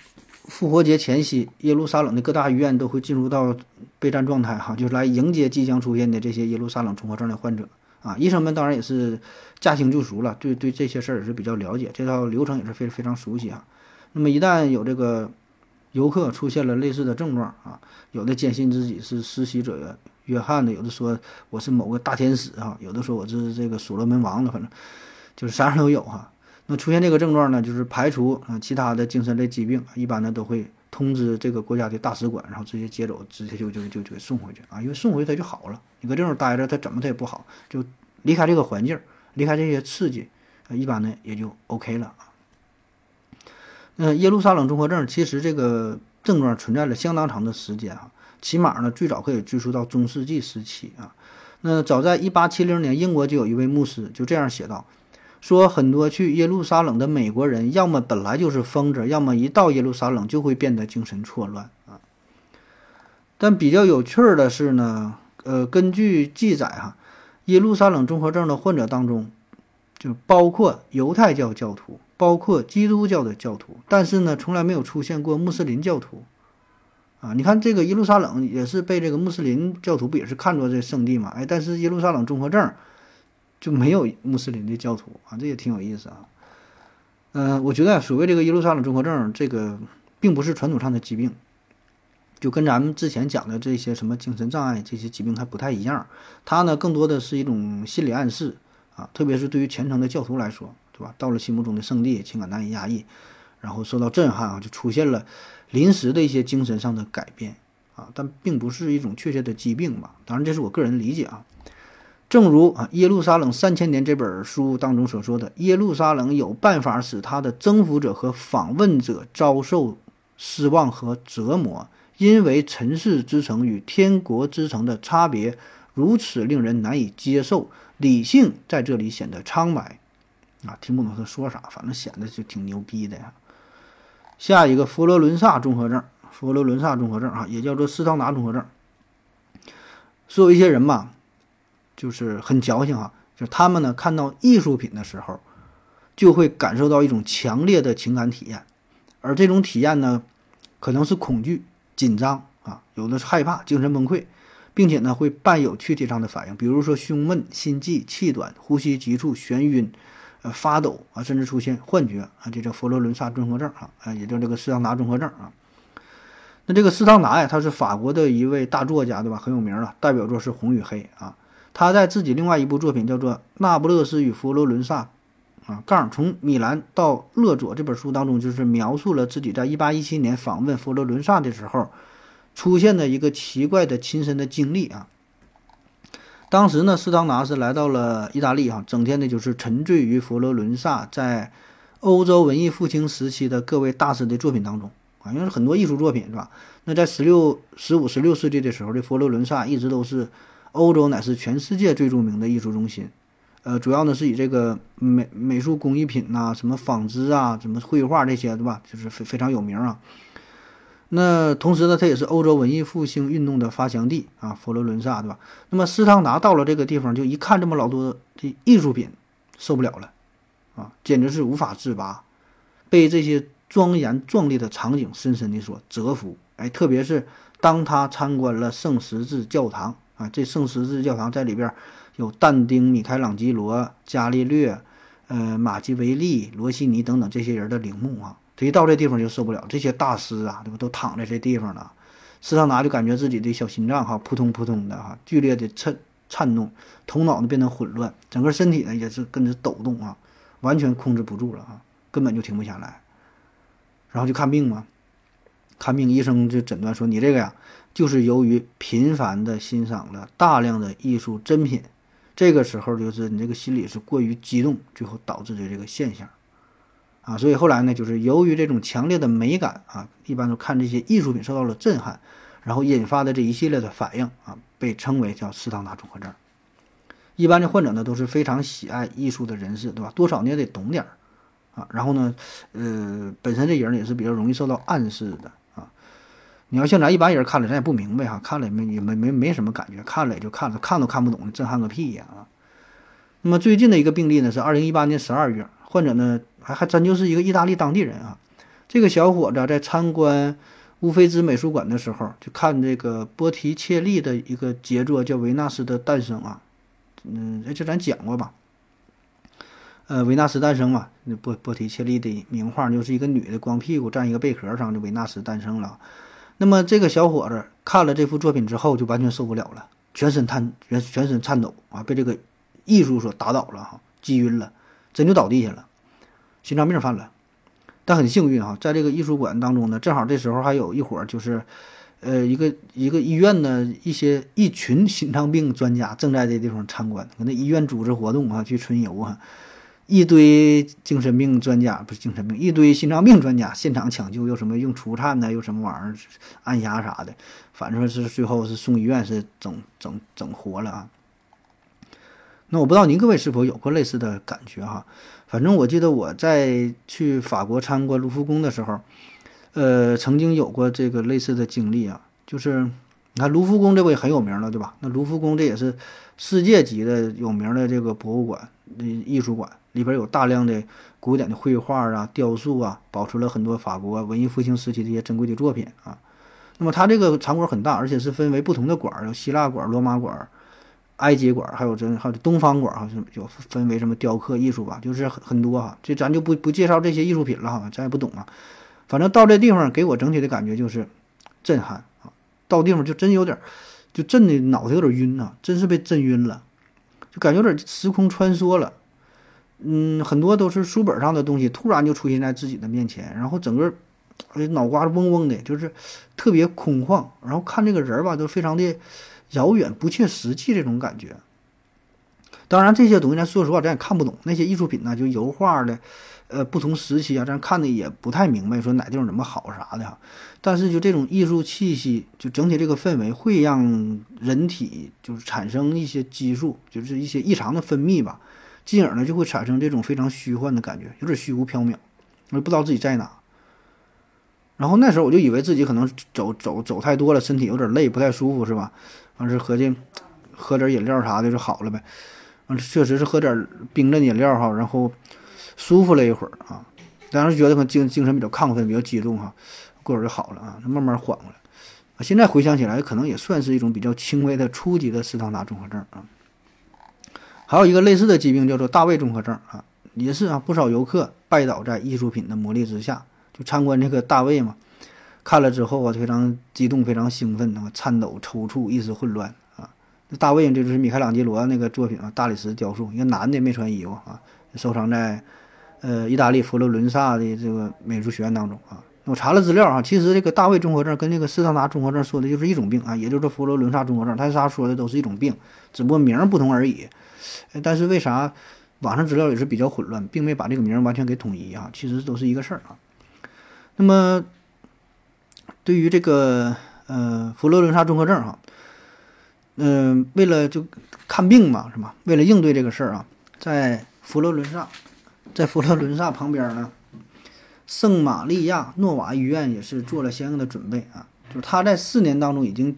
复活节前夕，耶路撒冷的各大医院都会进入到备战状态，哈，就是来迎接即将出现的这些耶路撒冷综合症的患者。啊，医生们当然也是驾轻就熟了，对对这些事儿也是比较了解，这套流程也是非非常熟悉啊。那么一旦有这个游客出现了类似的症状啊，有的坚信自己是施洗者约翰的，有的说我是某个大天使啊，有的说我是这个所罗门王的，反正就是啥样都有哈。那出现这个症状呢，就是排除啊其他的精神类疾病，一般呢都会通知这个国家的大使馆，然后直接接走，直接就就就就给送回去啊，因为送回去他就好了。你搁这种待着，他怎么他也不好，就离开这个环境，离开这些刺激，一般呢也就 OK 了啊。那耶路撒冷综合症其实这个症状存在了相当长的时间啊，起码呢最早可以追溯到中世纪时期啊。那早在1870年，英国就有一位牧师就这样写道。说很多去耶路撒冷的美国人，要么本来就是疯子，要么一到耶路撒冷就会变得精神错乱啊。但比较有趣儿的是呢，呃，根据记载哈，耶路撒冷综合症的患者当中，就包括犹太教教徒，包括基督教的教徒，但是呢，从来没有出现过穆斯林教徒啊。你看这个耶路撒冷也是被这个穆斯林教徒不也是看作这圣地嘛？哎，但是耶路撒冷综合症。就没有穆斯林的教徒啊，这也挺有意思啊。嗯，我觉得所谓这个耶路撒冷综合症，这个并不是传统上的疾病，就跟咱们之前讲的这些什么精神障碍这些疾病还不太一样。它呢，更多的是一种心理暗示啊，特别是对于虔诚的教徒来说，对吧？到了心目中的圣地，情感难以压抑，然后受到震撼啊，就出现了临时的一些精神上的改变啊，但并不是一种确切的疾病吧？当然，这是我个人理解啊。正如啊，《耶路撒冷三千年》这本书当中所说的，耶路撒冷有办法使他的征服者和访问者遭受失望和折磨，因为尘世之城与天国之城的差别如此令人难以接受，理性在这里显得苍白。啊，听不懂他说啥，反正显得就挺牛逼的呀。下一个佛罗伦萨综合症，佛罗伦萨综合症啊，也叫做斯汤达综合症。说有一些人嘛。就是很矫情啊，就是他们呢看到艺术品的时候，就会感受到一种强烈的情感体验，而这种体验呢，可能是恐惧、紧张啊，有的是害怕、精神崩溃，并且呢会伴有躯体上的反应，比如说胸闷、心悸、气短、呼吸急促、眩晕、呃发抖啊，甚至出现幻觉啊，这叫佛罗伦萨综合症啊，啊也叫这个斯汤达综合症啊。那这个斯汤达呀，他是法国的一位大作家，对吧？很有名了，代表作是《红与黑》啊。他在自己另外一部作品叫做《那不勒斯与佛罗伦萨》，啊，杠从米兰到勒佐这本书当中，就是描述了自己在1817年访问佛罗伦萨的时候，出现的一个奇怪的亲身的经历啊。当时呢，斯汤达是来到了意大利啊，整天的就是沉醉于佛罗伦萨在欧洲文艺复兴时期的各位大师的作品当中啊，因为很多艺术作品是吧？那在十六、十五、十六世纪的时候，这佛罗伦萨一直都是。欧洲乃是全世界最著名的艺术中心，呃，主要呢是以这个美美术工艺品呐，什么纺织啊，什么绘画这些，对吧？就是非非常有名啊。那同时呢，它也是欧洲文艺复兴运动的发祥地啊，佛罗伦萨，对吧？那么斯汤达到了这个地方，就一看这么老多的艺术品，受不了了，啊，简直是无法自拔，被这些庄严壮丽的场景深深的所折服。哎，特别是当他参观了圣十字教堂。啊，这圣十字教堂在里边有但丁、米开朗基罗、伽利略、呃马基维利、罗西尼等等这些人的陵墓啊。他一到这地方就受不了，这些大师啊，对吧？都躺在这地方了。斯汤达就感觉自己的小心脏哈扑通扑通的哈剧烈的颤颤动，头脑呢变得混乱，整个身体呢也是跟着抖动啊，完全控制不住了啊，根本就停不下来。然后就看病嘛，看病医生就诊断说你这个呀。就是由于频繁的欣赏了大量的艺术珍品，这个时候就是你这个心理是过于激动，最后导致的这个现象，啊，所以后来呢，就是由于这种强烈的美感啊，一般都看这些艺术品受到了震撼，然后引发的这一系列的反应啊，被称为叫斯汤达综合症。一般的患者呢都是非常喜爱艺术的人士，对吧？多少你也得懂点儿啊。然后呢，呃，本身这人也是比较容易受到暗示的。你要像咱一般人看了，咱也不明白哈，看了也没也没没没什么感觉，看了也就看了，看都看不懂，震撼个屁呀啊！那么最近的一个病例呢，是二零一八年十二月，患者呢还还真就是一个意大利当地人啊。这个小伙子在参观乌菲兹美术馆的时候，就看这个波提切利的一个杰作，叫《维纳斯的诞生》啊。嗯，这咱讲过吧？呃，维纳斯诞生嘛，那波波提切利的名画就是一个女的光屁股站一个贝壳上，就维纳斯诞生了。那么这个小伙子看了这幅作品之后，就完全受不了了，全身颤全全身颤抖啊，被这个艺术所打倒了哈，击晕了，真就倒地下了，心脏病犯了。但很幸运哈，在这个艺术馆当中呢，正好这时候还有一伙就是，呃，一个一个医院的一些一群心脏病专家正在这地方参观，可那医院组织活动啊，去春游啊，一堆精神病专家不是精神病，一堆心脏病专家现场抢救，又什么用除颤呢，又什么玩意儿按压啥的，反正是最后是送医院是整整整活了啊。那我不知道您各位是否有过类似的感觉哈？反正我记得我在去法国参观卢浮宫的时候，呃，曾经有过这个类似的经历啊。就是你看卢浮宫这不也很有名了，对吧？那卢浮宫这也是世界级的有名的这个博物馆、艺术馆，里边有大量的古典的绘画啊、雕塑啊，保存了很多法国文艺复兴时期的一些珍贵的作品啊。那么它这个场馆很大，而且是分为不同的馆，有希腊馆、罗马馆。埃及馆还有这还有东方馆好像有分为什么雕刻艺术吧，就是很很多哈，这咱就不不介绍这些艺术品了哈，咱也不懂啊。反正到这地方给我整体的感觉就是震撼啊，到地方就真有点，就震的脑袋有点晕呐，真是被震晕了，就感觉有点时空穿梭了。嗯，很多都是书本上的东西，突然就出现在自己的面前，然后整个脑瓜子嗡嗡的，就是特别空旷，然后看这个人吧，都非常的。遥远不切实际这种感觉，当然这些东西咱说实话咱也看不懂。那些艺术品呢，就油画的，呃，不同时期啊，咱看的也不太明白，说哪地方怎么好啥的。但是就这种艺术气息，就整体这个氛围，会让人体就是产生一些激素，就是一些异常的分泌吧，进而呢就会产生这种非常虚幻的感觉，有点虚无缥缈，我不知道自己在哪。然后那时候我就以为自己可能走走走太多了，身体有点累，不太舒服，是吧？完事合计喝点饮料啥的就好了呗。完确实是喝点冰镇饮料哈，然后舒服了一会儿啊。当时觉得可能精精神比较亢奋，比较激动哈，过会儿就好了啊，慢慢缓过来。现在回想起来，可能也算是一种比较轻微的初级的斯汤达综合症啊。还有一个类似的疾病叫做大卫综合症啊，也是啊，不少游客拜倒在艺术品的魔力之下。就参观这个大卫嘛，看了之后啊，非常激动，非常兴奋，那么颤抖、抽搐、意识混乱啊。那大卫这就是米开朗基罗那个作品啊，大理石雕塑，一个男的没穿衣服啊，收藏在呃意大利佛罗伦萨的这个美术学院当中啊。我查了资料啊，其实这个大卫综合症跟这个斯汤达综合症说的就是一种病啊，也就是佛罗伦萨综合症，他仨说的都是一种病，只不过名儿不同而已。但是为啥网上资料也是比较混乱，并没把这个名儿完全给统一啊？其实都是一个事儿啊。那么，对于这个呃佛罗伦萨综合症哈，嗯，为了就看病嘛，是吧？为了应对这个事儿啊，在佛罗伦萨，在佛罗伦萨旁边呢，圣玛利亚诺瓦医院也是做了相应的准备啊。就是他在四年当中已经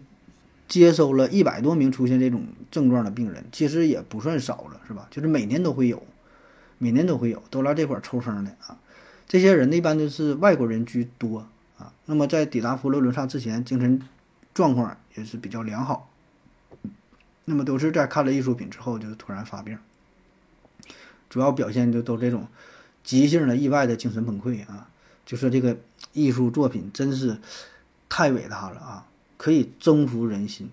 接收了一百多名出现这种症状的病人，其实也不算少了，是吧？就是每年都会有，每年都会有，都来这块抽风的啊。这些人呢一般都是外国人居多啊。那么在抵达佛罗伦萨之前，精神状况也是比较良好。那么都是在看了艺术品之后，就突然发病。主要表现就都这种急性的、意外的精神崩溃啊。就说这个艺术作品真是太伟大了啊，可以征服人心。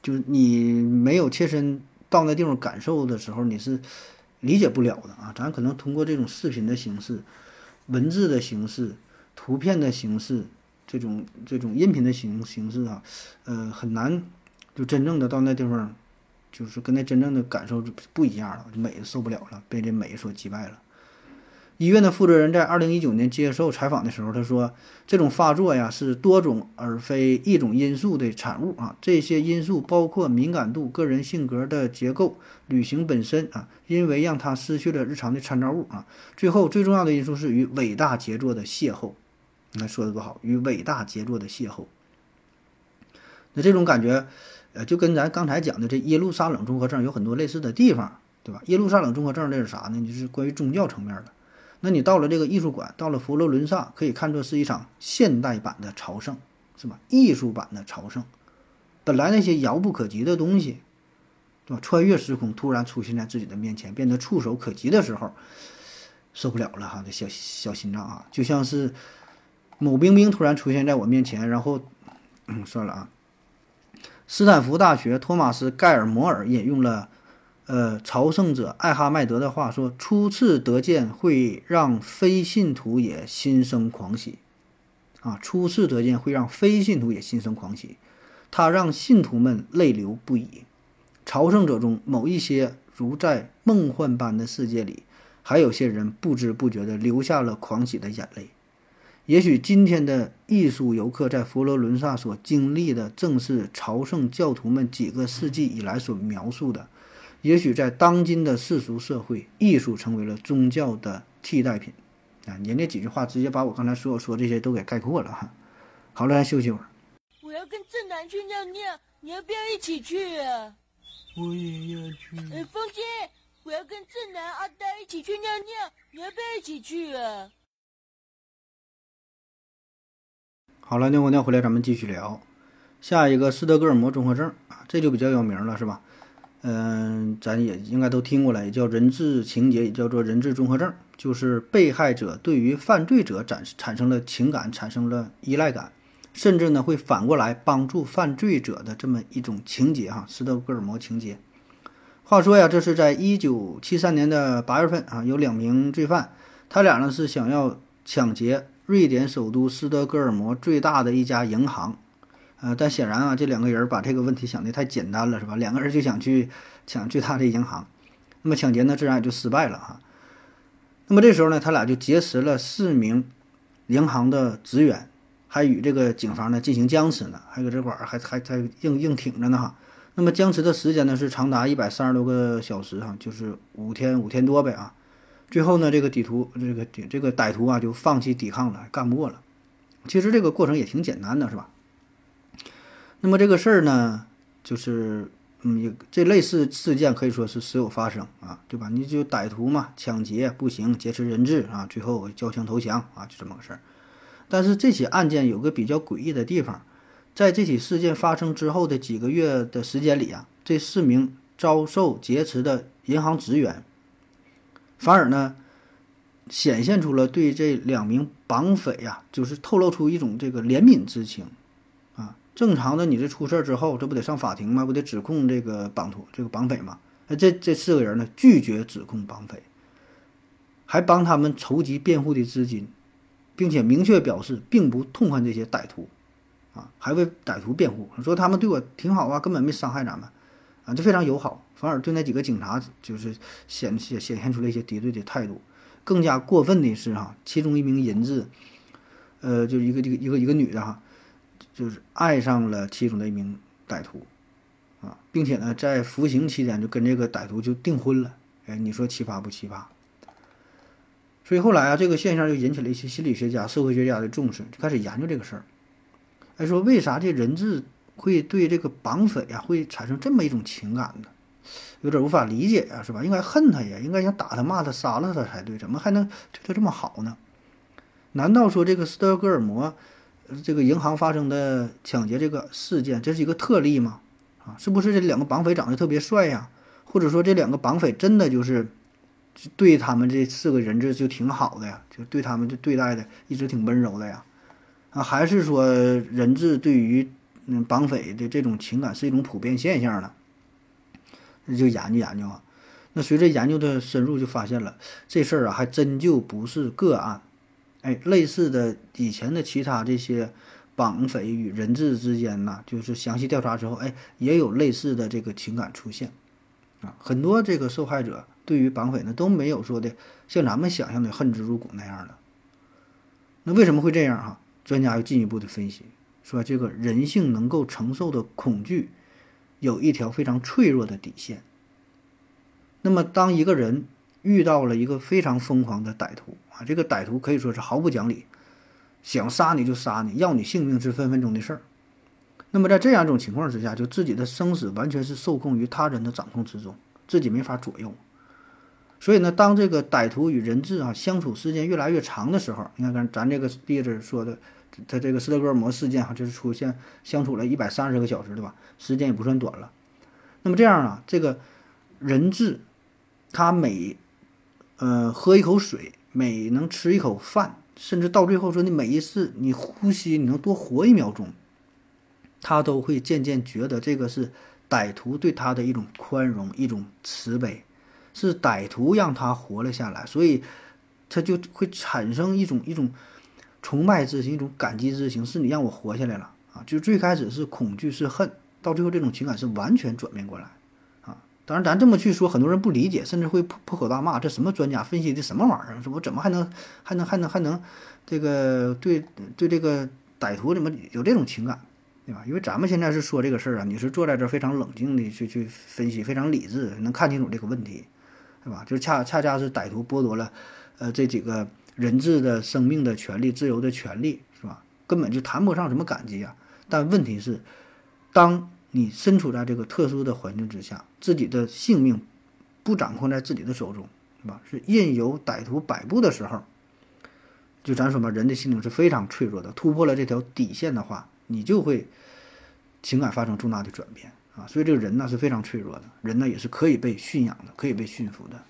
就是你没有切身到那地方感受的时候，你是理解不了的啊。咱可能通过这种视频的形式。文字的形式、图片的形式，这种这种音频的形形式啊，呃，很难就真正的到那地方，就是跟那真正的感受不一样了，美受不了了，被这美所击败了。医院的负责人在二零一九年接受采访的时候，他说：“这种发作呀是多种而非一种因素的产物啊，这些因素包括敏感度、个人性格的结构、旅行本身啊，因为让他失去了日常的参照物啊。最后最重要的因素是与伟大杰作的邂逅。你看说的多好，与伟大杰作的邂逅。那这种感觉，呃，就跟咱刚才讲的这耶路撒冷综合症有很多类似的地方，对吧？耶路撒冷综合症这是啥呢？就是关于宗教层面的。”那你到了这个艺术馆，到了佛罗伦萨，可以看作是一场现代版的朝圣，是吧？艺术版的朝圣，本来那些遥不可及的东西，对吧？穿越时空，突然出现在自己的面前，变得触手可及的时候，受不了了哈！这小小心脏啊，就像是某冰冰突然出现在我面前，然后，嗯，算了啊。斯坦福大学托马斯盖尔摩尔引用了。呃，朝圣者艾哈迈德的话说：“初次得见会让非信徒也心生狂喜，啊，初次得见会让非信徒也心生狂喜，他让信徒们泪流不已。朝圣者中某一些如在梦幻般的世界里，还有些人不知不觉地流下了狂喜的眼泪。也许今天的艺术游客在佛罗伦萨所经历的，正是朝圣教徒们几个世纪以来所描述的。”也许在当今的世俗社会，艺术成为了宗教的替代品，啊，您这几句话直接把我刚才所有说这些都给概括了哈。好了，咱休息会儿。我要跟正南去尿尿，你要不要一起去啊？我也要去。哎，风姐，我要跟正南、阿呆一起去尿尿，你要不要一起去啊？好了，尿过尿回来，咱们继续聊。下一个斯德哥尔摩综合症啊，这就比较有名了，是吧？嗯，咱也应该都听过了，也叫人质情节，也叫做人质综合症，就是被害者对于犯罪者产产生了情感，产生了依赖感，甚至呢会反过来帮助犯罪者的这么一种情节哈，斯德哥尔摩情节。话说呀，这是在一九七三年的八月份啊，有两名罪犯，他俩呢是想要抢劫瑞典首都斯德哥尔摩最大的一家银行。呃，但显然啊，这两个人把这个问题想的太简单了，是吧？两个人就想去抢最大的银行，那么抢劫呢，自然也就失败了哈。那么这时候呢，他俩就劫持了四名银行的职员，还与这个警方呢进行僵持呢，还搁这块儿还还还硬硬挺着呢哈。那么僵持的时间呢是长达一百三十多个小时哈，就是五天五天多呗啊。最后呢，这个歹徒这个这个歹徒啊就放弃抵抗了，干不过了。其实这个过程也挺简单的，是吧？那么这个事儿呢，就是，嗯，这类似事件可以说是时有发生啊，对吧？你就歹徒嘛，抢劫不行，劫持人质啊，最后交枪投降啊，就这么个事儿。但是这起案件有个比较诡异的地方，在这起事件发生之后的几个月的时间里啊，这四名遭受劫持的银行职员，反而呢，显现出了对这两名绑匪呀，就是透露出一种这个怜悯之情。正常的，你这出事儿之后，这不得上法庭吗？不得指控这个绑徒、这个绑匪吗？那这这四个人呢，拒绝指控绑匪，还帮他们筹集辩护的资金，并且明确表示并不痛恨这些歹徒，啊，还为歹徒辩护，说他们对我挺好啊，根本没伤害咱们，啊，就非常友好，反而对那几个警察就是显显显现出了一些敌对的态度。更加过分的是哈，其中一名人质，呃，就是一个这个一个一个女的哈。就是爱上了其中的一名歹徒，啊，并且呢，在服刑期间就跟这个歹徒就订婚了。哎，你说奇葩不奇葩？所以后来啊，这个现象就引起了一些心理学家、社会学家的重视，就开始研究这个事儿。哎，说为啥这人质会对这个绑匪啊会产生这么一种情感呢？有点无法理解呀，是吧？应该恨他呀，应该想打他、骂他、杀了他才对，怎么还能对他这么好呢？难道说这个斯德哥尔摩？这个银行发生的抢劫这个事件，这是一个特例吗？啊，是不是这两个绑匪长得特别帅呀？或者说这两个绑匪真的就是对他们这四个人质就挺好的呀？就对他们就对待的一直挺温柔的呀？啊，还是说人质对于嗯绑匪的这种情感是一种普遍现象呢？那就研究研究啊。那随着研究的深入，就发现了这事儿啊，还真就不是个案。哎，类似的以前的其他这些绑匪与人质之间呢，就是详细调查之后，哎，也有类似的这个情感出现，啊，很多这个受害者对于绑匪呢都没有说的像咱们想象的恨之入骨那样的。那为什么会这样哈？专家又进一步的分析说，这个人性能够承受的恐惧有一条非常脆弱的底线。那么当一个人遇到了一个非常疯狂的歹徒这个歹徒可以说是毫不讲理，想杀你就杀你，要你性命是分分钟的事儿。那么在这样一种情况之下，就自己的生死完全是受控于他人的掌控之中，自己没法左右。所以呢，当这个歹徒与人质啊相处时间越来越长的时候，你看咱咱这个例子说的，他这个斯德哥尔摩事件哈，就是出现相处了一百三十个小时，对吧？时间也不算短了。那么这样啊，这个人质他每呃喝一口水，每能吃一口饭，甚至到最后说你每一次你呼吸你能多活一秒钟，他都会渐渐觉得这个是歹徒对他的一种宽容，一种慈悲。是歹徒让他活了下来，所以他就会产生一种一种崇拜之情，一种感激之情。是你让我活下来了啊！就最开始是恐惧，是恨，到最后这种情感是完全转变过来！当然，咱这么去说，很多人不理解，甚至会破破口大骂。这什么专家分析的什么玩意儿？我怎么还能还能还能还能这个对对这个歹徒怎么有这种情感？对吧？因为咱们现在是说这个事儿啊，你是坐在这儿非常冷静的去去分析，非常理智，能看清楚这个问题。对吧？就恰恰恰是歹徒剥夺了，呃，这几个人质的生命的权利、自由的权利，是吧？根本就谈不上什么感激啊。但问题是，当你身处在这个特殊的环境之下，自己的性命不掌控在自己的手中，是吧？是任由歹徒摆布的时候，就咱说嘛，人的心灵是非常脆弱的。突破了这条底线的话，你就会情感发生重大的转变。啊，所以这个人呢是非常脆弱的，人呢也是可以被驯养的，可以被驯服的。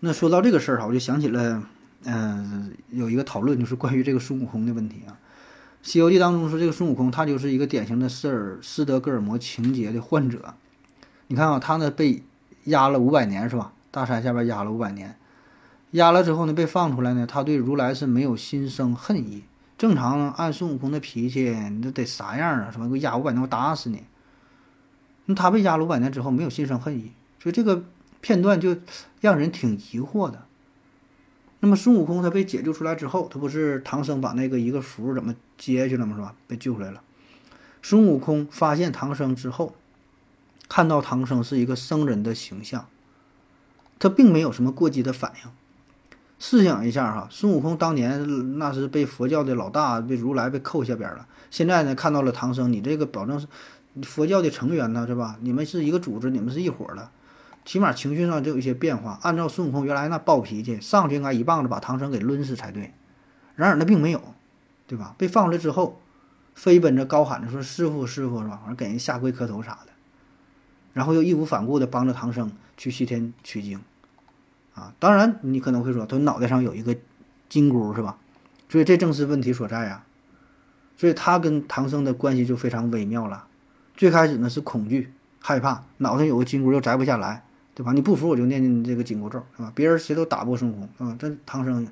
那说到这个事儿哈，我就想起了，嗯，有一个讨论就是关于这个孙悟空的问题啊。《西游记》当中说，这个孙悟空他就是一个典型的斯尔斯德哥尔摩情节的患者。你看啊，他呢被压了五百年是吧？大山下边压了五百年，压了之后呢被放出来呢，他对如来是没有心生恨意。正常按孙悟空的脾气，你这得啥样啊？什么给我压五百年，我打死你！那他被压了五百年之后，没有心生恨意，所以这个片段就让人挺疑惑的。那么孙悟空他被解救出来之后，他不是唐僧把那个一个符怎么接下去了吗？是吧？被救出来了。孙悟空发现唐僧之后，看到唐僧是一个僧人的形象，他并没有什么过激的反应。试想一下哈，孙悟空当年那是被佛教的老大，被如来被扣下边了。现在呢，看到了唐僧，你这个保证是佛教的成员呢，是吧？你们是一个组织，你们是一伙的，起码情绪上就有一些变化。按照孙悟空原来那暴脾气，上去应该一棒子把唐僧给抡死才对。然而那并没有，对吧？被放出来之后，飞奔着高喊着说：“师傅，师傅，是吧？”完给人下跪磕头啥的，然后又义无反顾的帮着唐僧去西天取经。啊，当然你可能会说，他脑袋上有一个金箍，是吧？所以这正是问题所在啊。所以他跟唐僧的关系就非常微妙了。最开始呢是恐惧、害怕，脑袋有个金箍又摘不下来，对吧？你不服我就念念你这个紧箍咒，是吧？别人谁都打不过孙悟空，啊，这唐僧，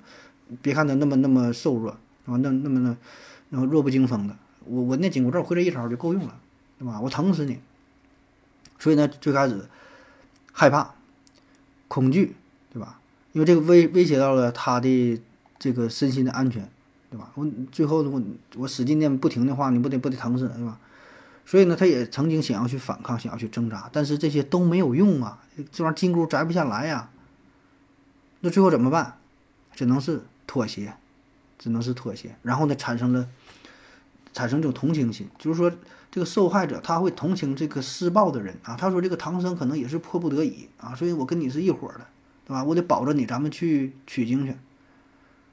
别看他那么那么瘦弱，啊，那那么那，然后弱不禁风的，我我念紧箍咒会这一招就够用了，对吧？我疼死你。所以呢，最开始害怕、恐惧。对吧？因为这个威威胁到了他的这个身心的安全，对吧？我最后我我使劲念不停的话，你不得不得疼死，对吧？所以呢，他也曾经想要去反抗，想要去挣扎，但是这些都没有用啊！这玩意儿金箍摘不下来呀。那最后怎么办？只能是妥协，只能是妥协。然后呢，产生了产生这种同情心，就是说这个受害者他会同情这个施暴的人啊。他说这个唐僧可能也是迫不得已啊，所以我跟你是一伙的。对吧？我得保着你，咱们去取经去，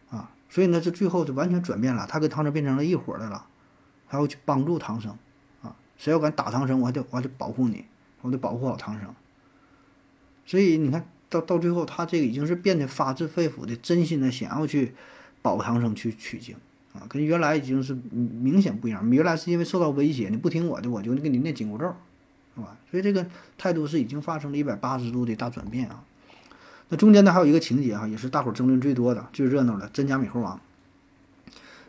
啊！所以呢，这最后就完全转变了，他跟唐僧变成了一伙的了，还要去帮助唐僧，谁要敢打唐僧，我还得我还得保护你，我得保护好唐僧。所以你看到到最后，他这个已经是变得发自肺腑的、真心的想要去保唐僧去取经，啊，跟原来已经是明显不一样。原来是因为受到威胁，你不听我的，我就给你念紧箍咒，是吧？所以这个态度是已经发生了一百八十度的大转变啊！那中间呢还有一个情节哈，也是大伙儿争论最多的、最热闹的真假美猴王。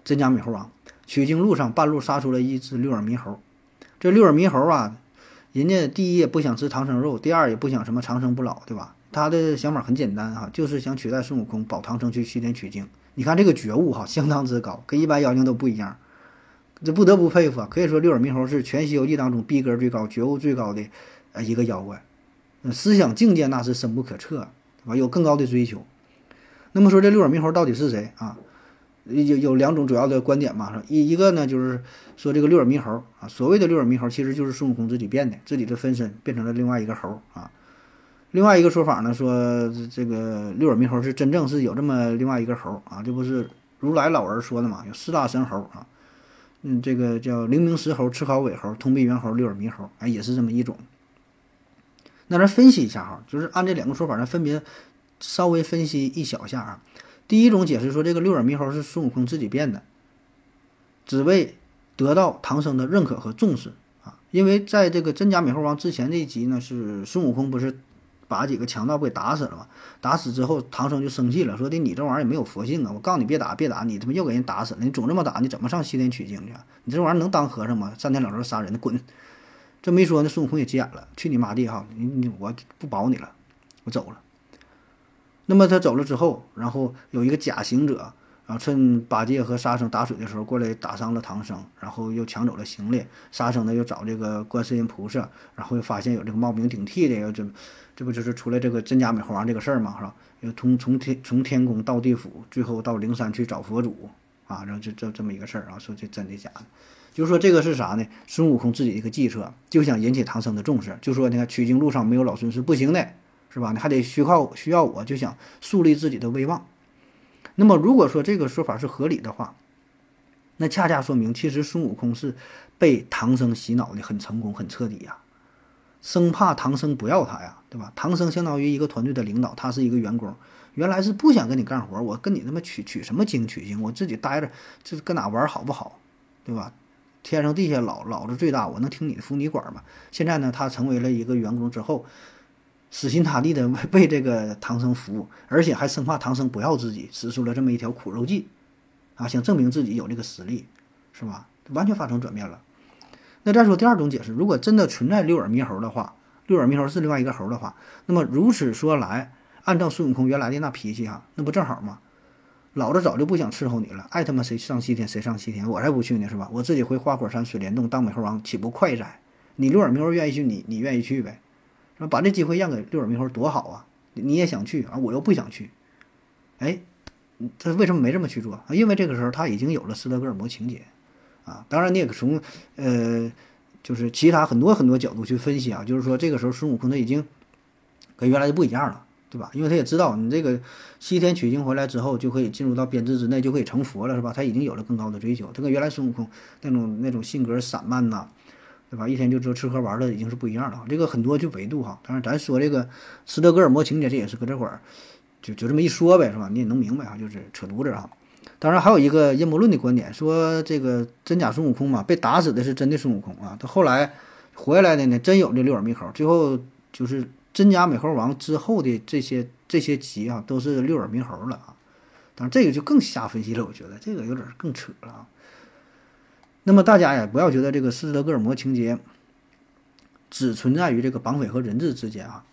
真假美猴王取经路上半路杀出了一只六耳猕猴，这六耳猕猴啊，人家第一也不想吃唐僧肉，第二也不想什么长生不老，对吧？他的想法很简单哈，就是想取代孙悟空，保唐僧去西天取经。你看这个觉悟哈，相当之高，跟一般妖精都不一样，这不得不佩服啊！可以说六耳猕猴是全《西游记》当中逼格最高、觉悟最高的呃一个妖怪，思想境界那是深不可测，对吧？有更高的追求。那么说这六耳猕猴到底是谁啊？有有两种主要的观点嘛，一一个呢就是说这个六耳猕猴啊，所谓的六耳猕猴其实就是孙悟空自己变的，自己的分身变成了另外一个猴啊。另外一个说法呢，说这个六耳猕猴是真正是有这么另外一个猴啊，这不是如来老人说的嘛？有四大神猴啊，嗯，这个叫灵明石猴、赤尻尾猴、通臂猿猴、六耳猕猴，哎，也是这么一种。那咱分析一下哈，就是按这两个说法，咱分别稍微分析一小下啊。第一种解释说，这个六耳猕猴是孙悟空自己变的，只为得到唐僧的认可和重视啊。因为在这个真假美猴王之前这一集呢，是孙悟空不是。把几个强盗给打死了嘛？打死之后，唐僧就生气了，说的你这玩意儿也没有佛性啊！我告诉你别打，别打，你他妈又给人打死了！你总这么打，你怎么上西天取经去？你这玩意儿能当和尚吗？三天两头杀人，滚！这么一说，那孙悟空也急眼了，去你妈地哈！你你我不保你了，我走了。那么他走了之后，然后有一个假行者。然后趁八戒和沙僧打水的时候过来打伤了唐僧，然后又抢走了行李。沙僧呢又找这个观世音菩萨，然后又发现有这个冒名顶替的，这这不就是出来这个真假美猴王这个事儿嘛，是吧？又从从天从天宫到地府，最后到灵山去找佛祖啊，然后就这这么一个事儿啊，说这真的假的？就是说这个是啥呢？孙悟空自己一个计策，就想引起唐僧的重视，就说你看取经路上没有老孙是不行的，是吧？你还得需靠需要我，就想树立自己的威望。那么，如果说这个说法是合理的话，那恰恰说明其实孙悟空是被唐僧洗脑的很成功、很彻底呀，生怕唐僧不要他呀，对吧？唐僧相当于一个团队的领导，他是一个员工，原来是不想跟你干活，我跟你他妈取取什么经取经，我自己待着就是搁哪玩好不好，对吧？天上地下老老子最大，我能听你的服你管吗？现在呢，他成为了一个员工之后。死心塌地的 为这个唐僧服务，而且还生怕唐僧不要自己，使出了这么一条苦肉计，啊，想证明自己有这个实力，是吧？完全发生转变了。那再说第二种解释，如果真的存在六耳猕猴的话，六耳猕猴是另外一个猴的话，那么如此说来，按照孙悟空原来的那脾气哈，那不正好吗？老子早就不想伺候你了，爱他妈谁上西天谁上西天，我才不去呢，是吧？我自己回花果山水帘洞当美猴王，岂不快哉？你六耳猕猴愿意去，你你愿意去呗？那把这机会让给六耳猕猴多好啊！你也想去啊，我又不想去。哎，他为什么没这么去做？因为这个时候他已经有了斯德哥尔摩情节啊。当然，你也从呃，就是其他很多很多角度去分析啊。就是说，这个时候孙悟空他已经跟原来就不一样了，对吧？因为他也知道，你这个西天取经回来之后，就可以进入到编制之内，就可以成佛了，是吧？他已经有了更高的追求。他跟原来孙悟空那种那种性格散漫呐。对吧？一天就知道吃喝玩乐已经是不一样了。这个很多就维度哈。当然，咱说这个斯德哥尔摩情节，这也是搁这会儿就就这么一说呗，是吧？你也能明白哈，就是扯犊子啊。当然，还有一个阴谋论的观点，说这个真假孙悟空嘛，被打死的是真的孙悟空啊。他后来活下来的呢，真有这六耳猕猴。最后就是真假美猴王之后的这些这些集啊，都是六耳猕猴了啊。当然，这个就更瞎分析了，我觉得这个有点更扯了啊。那么大家呀，不要觉得这个斯德哥尔摩情节只存在于这个绑匪和人质之间啊。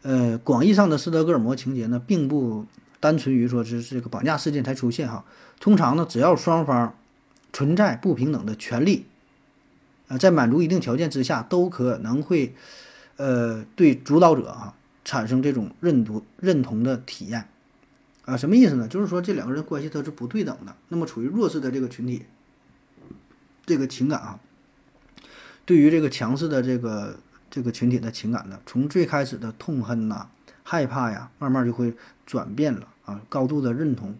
呃，广义上的斯德哥尔摩情节呢，并不单纯于说是这个绑架事件才出现哈。通常呢，只要双方存在不平等的权利，啊，在满足一定条件之下，都可能会呃对主导者啊产生这种认读认同的体验啊。什么意思呢？就是说这两个人关系它是不对等的。那么处于弱势的这个群体。这个情感啊，对于这个强势的这个这个群体的情感呢，从最开始的痛恨呐、害怕呀，慢慢就会转变了啊，高度的认同，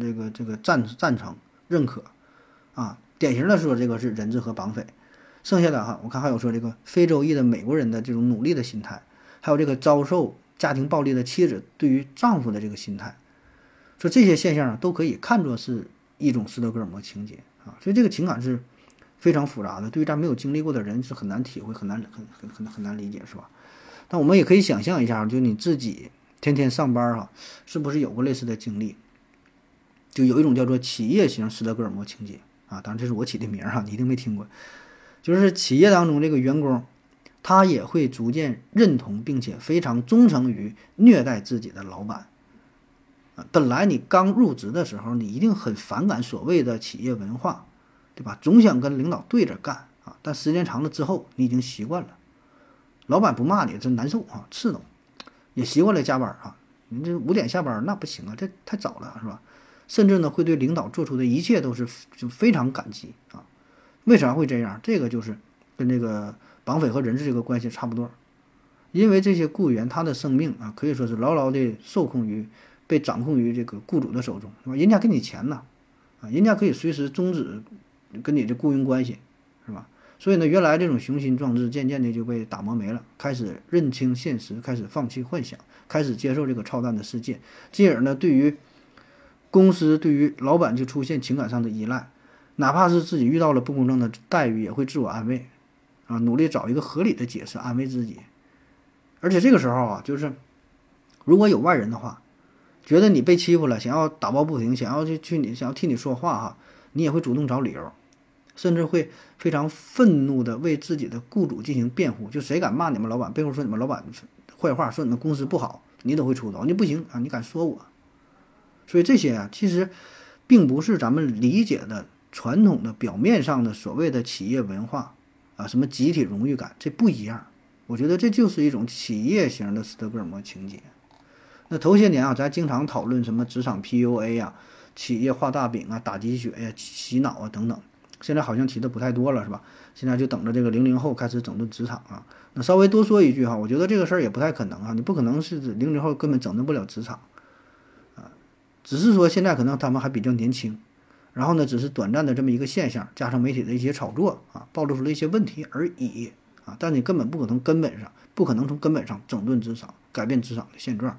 这个这个赞赞成、认可啊。典型的说，这个是人质和绑匪。剩下的哈，我看还有说这个非洲裔的美国人的这种努力的心态，还有这个遭受家庭暴力的妻子对于丈夫的这个心态，说这些现象都可以看作是一种斯德哥尔摩情节。啊，所以这个情感是非常复杂的，对于咱没有经历过的人是很难体会、很难、很、很、很、很难理解，是吧？但我们也可以想象一下，就你自己天天上班哈，是不是有过类似的经历？就有一种叫做企业型斯德哥尔摩情节啊，当然这是我起的名儿哈，你一定没听过。就是企业当中这个员工他也会逐渐认同并且非常忠诚于虐待自己的老板。啊，本来你刚入职的时候，你一定很反感所谓的企业文化，对吧？总想跟领导对着干啊。但时间长了之后，你已经习惯了，老板不骂你，真难受啊，刺挠。也习惯了加班啊，你这五点下班那不行啊，这太早了是吧？甚至呢，会对领导做出的一切都是就非常感激啊。为啥会这样？这个就是跟这个绑匪和人质这个关系差不多，因为这些雇员他的生命啊，可以说是牢牢的受控于。被掌控于这个雇主的手中，是吧？人家给你钱呢，啊，人家可以随时终止跟你的雇佣关系，是吧？所以呢，原来这种雄心壮志渐渐的就被打磨没了，开始认清现实，开始放弃幻想，开始接受这个操蛋的世界，进而呢，对于公司、对于老板就出现情感上的依赖，哪怕是自己遇到了不公正的待遇，也会自我安慰，啊，努力找一个合理的解释安慰自己。而且这个时候啊，就是如果有外人的话。觉得你被欺负了，想要打抱不平，想要去去你想要替你说话哈，你也会主动找理由，甚至会非常愤怒的为自己的雇主进行辩护。就谁敢骂你们老板，背后说你们老板坏话，说你们公司不好，你都会出头。你不行啊，你敢说我？所以这些啊，其实并不是咱们理解的传统的表面上的所谓的企业文化啊，什么集体荣誉感，这不一样。我觉得这就是一种企业型的斯德哥尔摩情节。那头些年啊，咱经常讨论什么职场 PUA 呀、企业画大饼啊、打鸡血呀、洗脑啊等等。现在好像提的不太多了，是吧？现在就等着这个零零后开始整顿职场啊。那稍微多说一句哈，我觉得这个事儿也不太可能啊。你不可能是零零后根本整顿不了职场啊，只是说现在可能他们还比较年轻，然后呢，只是短暂的这么一个现象，加上媒体的一些炒作啊，暴露出了一些问题而已啊。但你根本不可能根本上不可能从根本上整顿职场，改变职场的现状。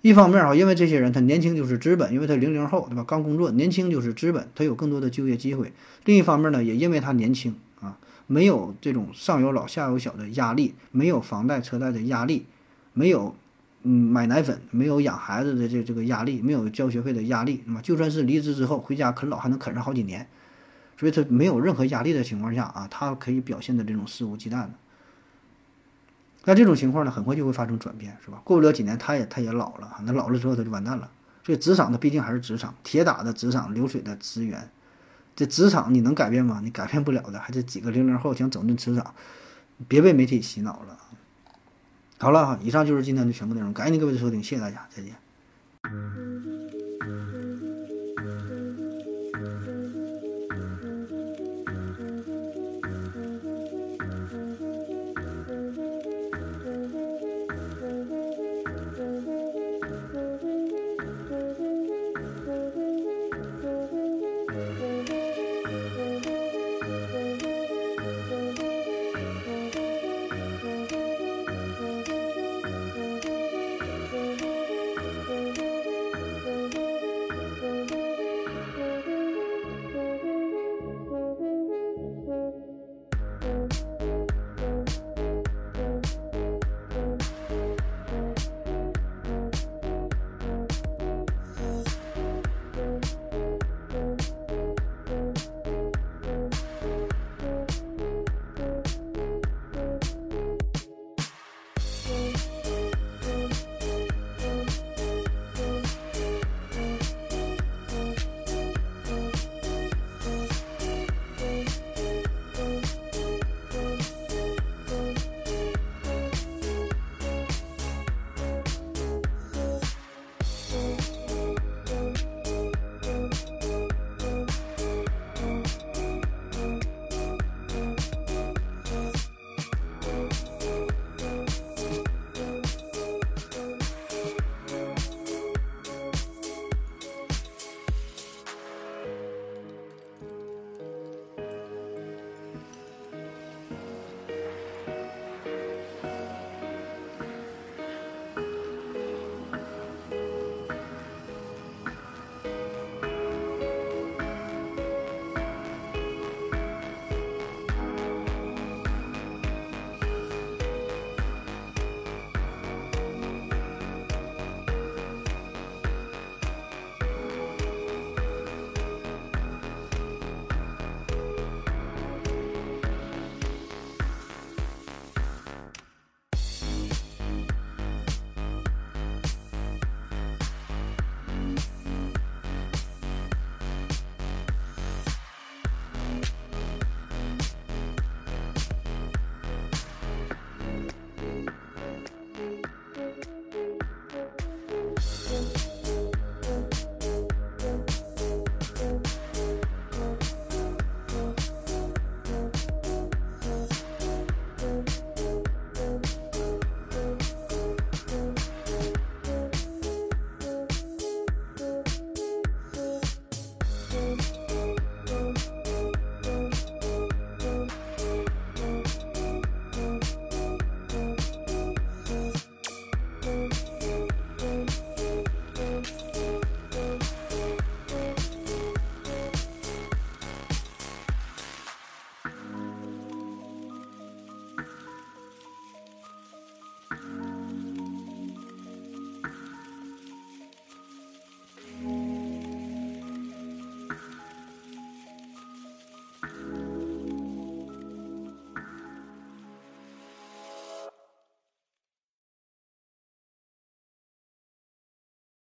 一方面啊，因为这些人他年轻就是资本，因为他零零后对吧？刚工作，年轻就是资本，他有更多的就业机会。另一方面呢，也因为他年轻啊，没有这种上有老下有小的压力，没有房贷车贷的压力，没有嗯买奶粉，没有养孩子的这这个压力，没有交学费的压力，那么就算是离职之后回家啃老，还能啃上好几年。所以他没有任何压力的情况下啊，他可以表现的这种肆无忌惮的。那这种情况呢，很快就会发生转变，是吧？过不了几年，他也他也老了，那老了之后他就完蛋了。所以职场呢毕竟还是职场，铁打的职场，流水的资源。这职场你能改变吗？你改变不了的。还这几个零零后想整顿职场，别被媒体洗脑了。好了，以上就是今天的全部内容，感谢您各位的收听，谢谢大家，再见。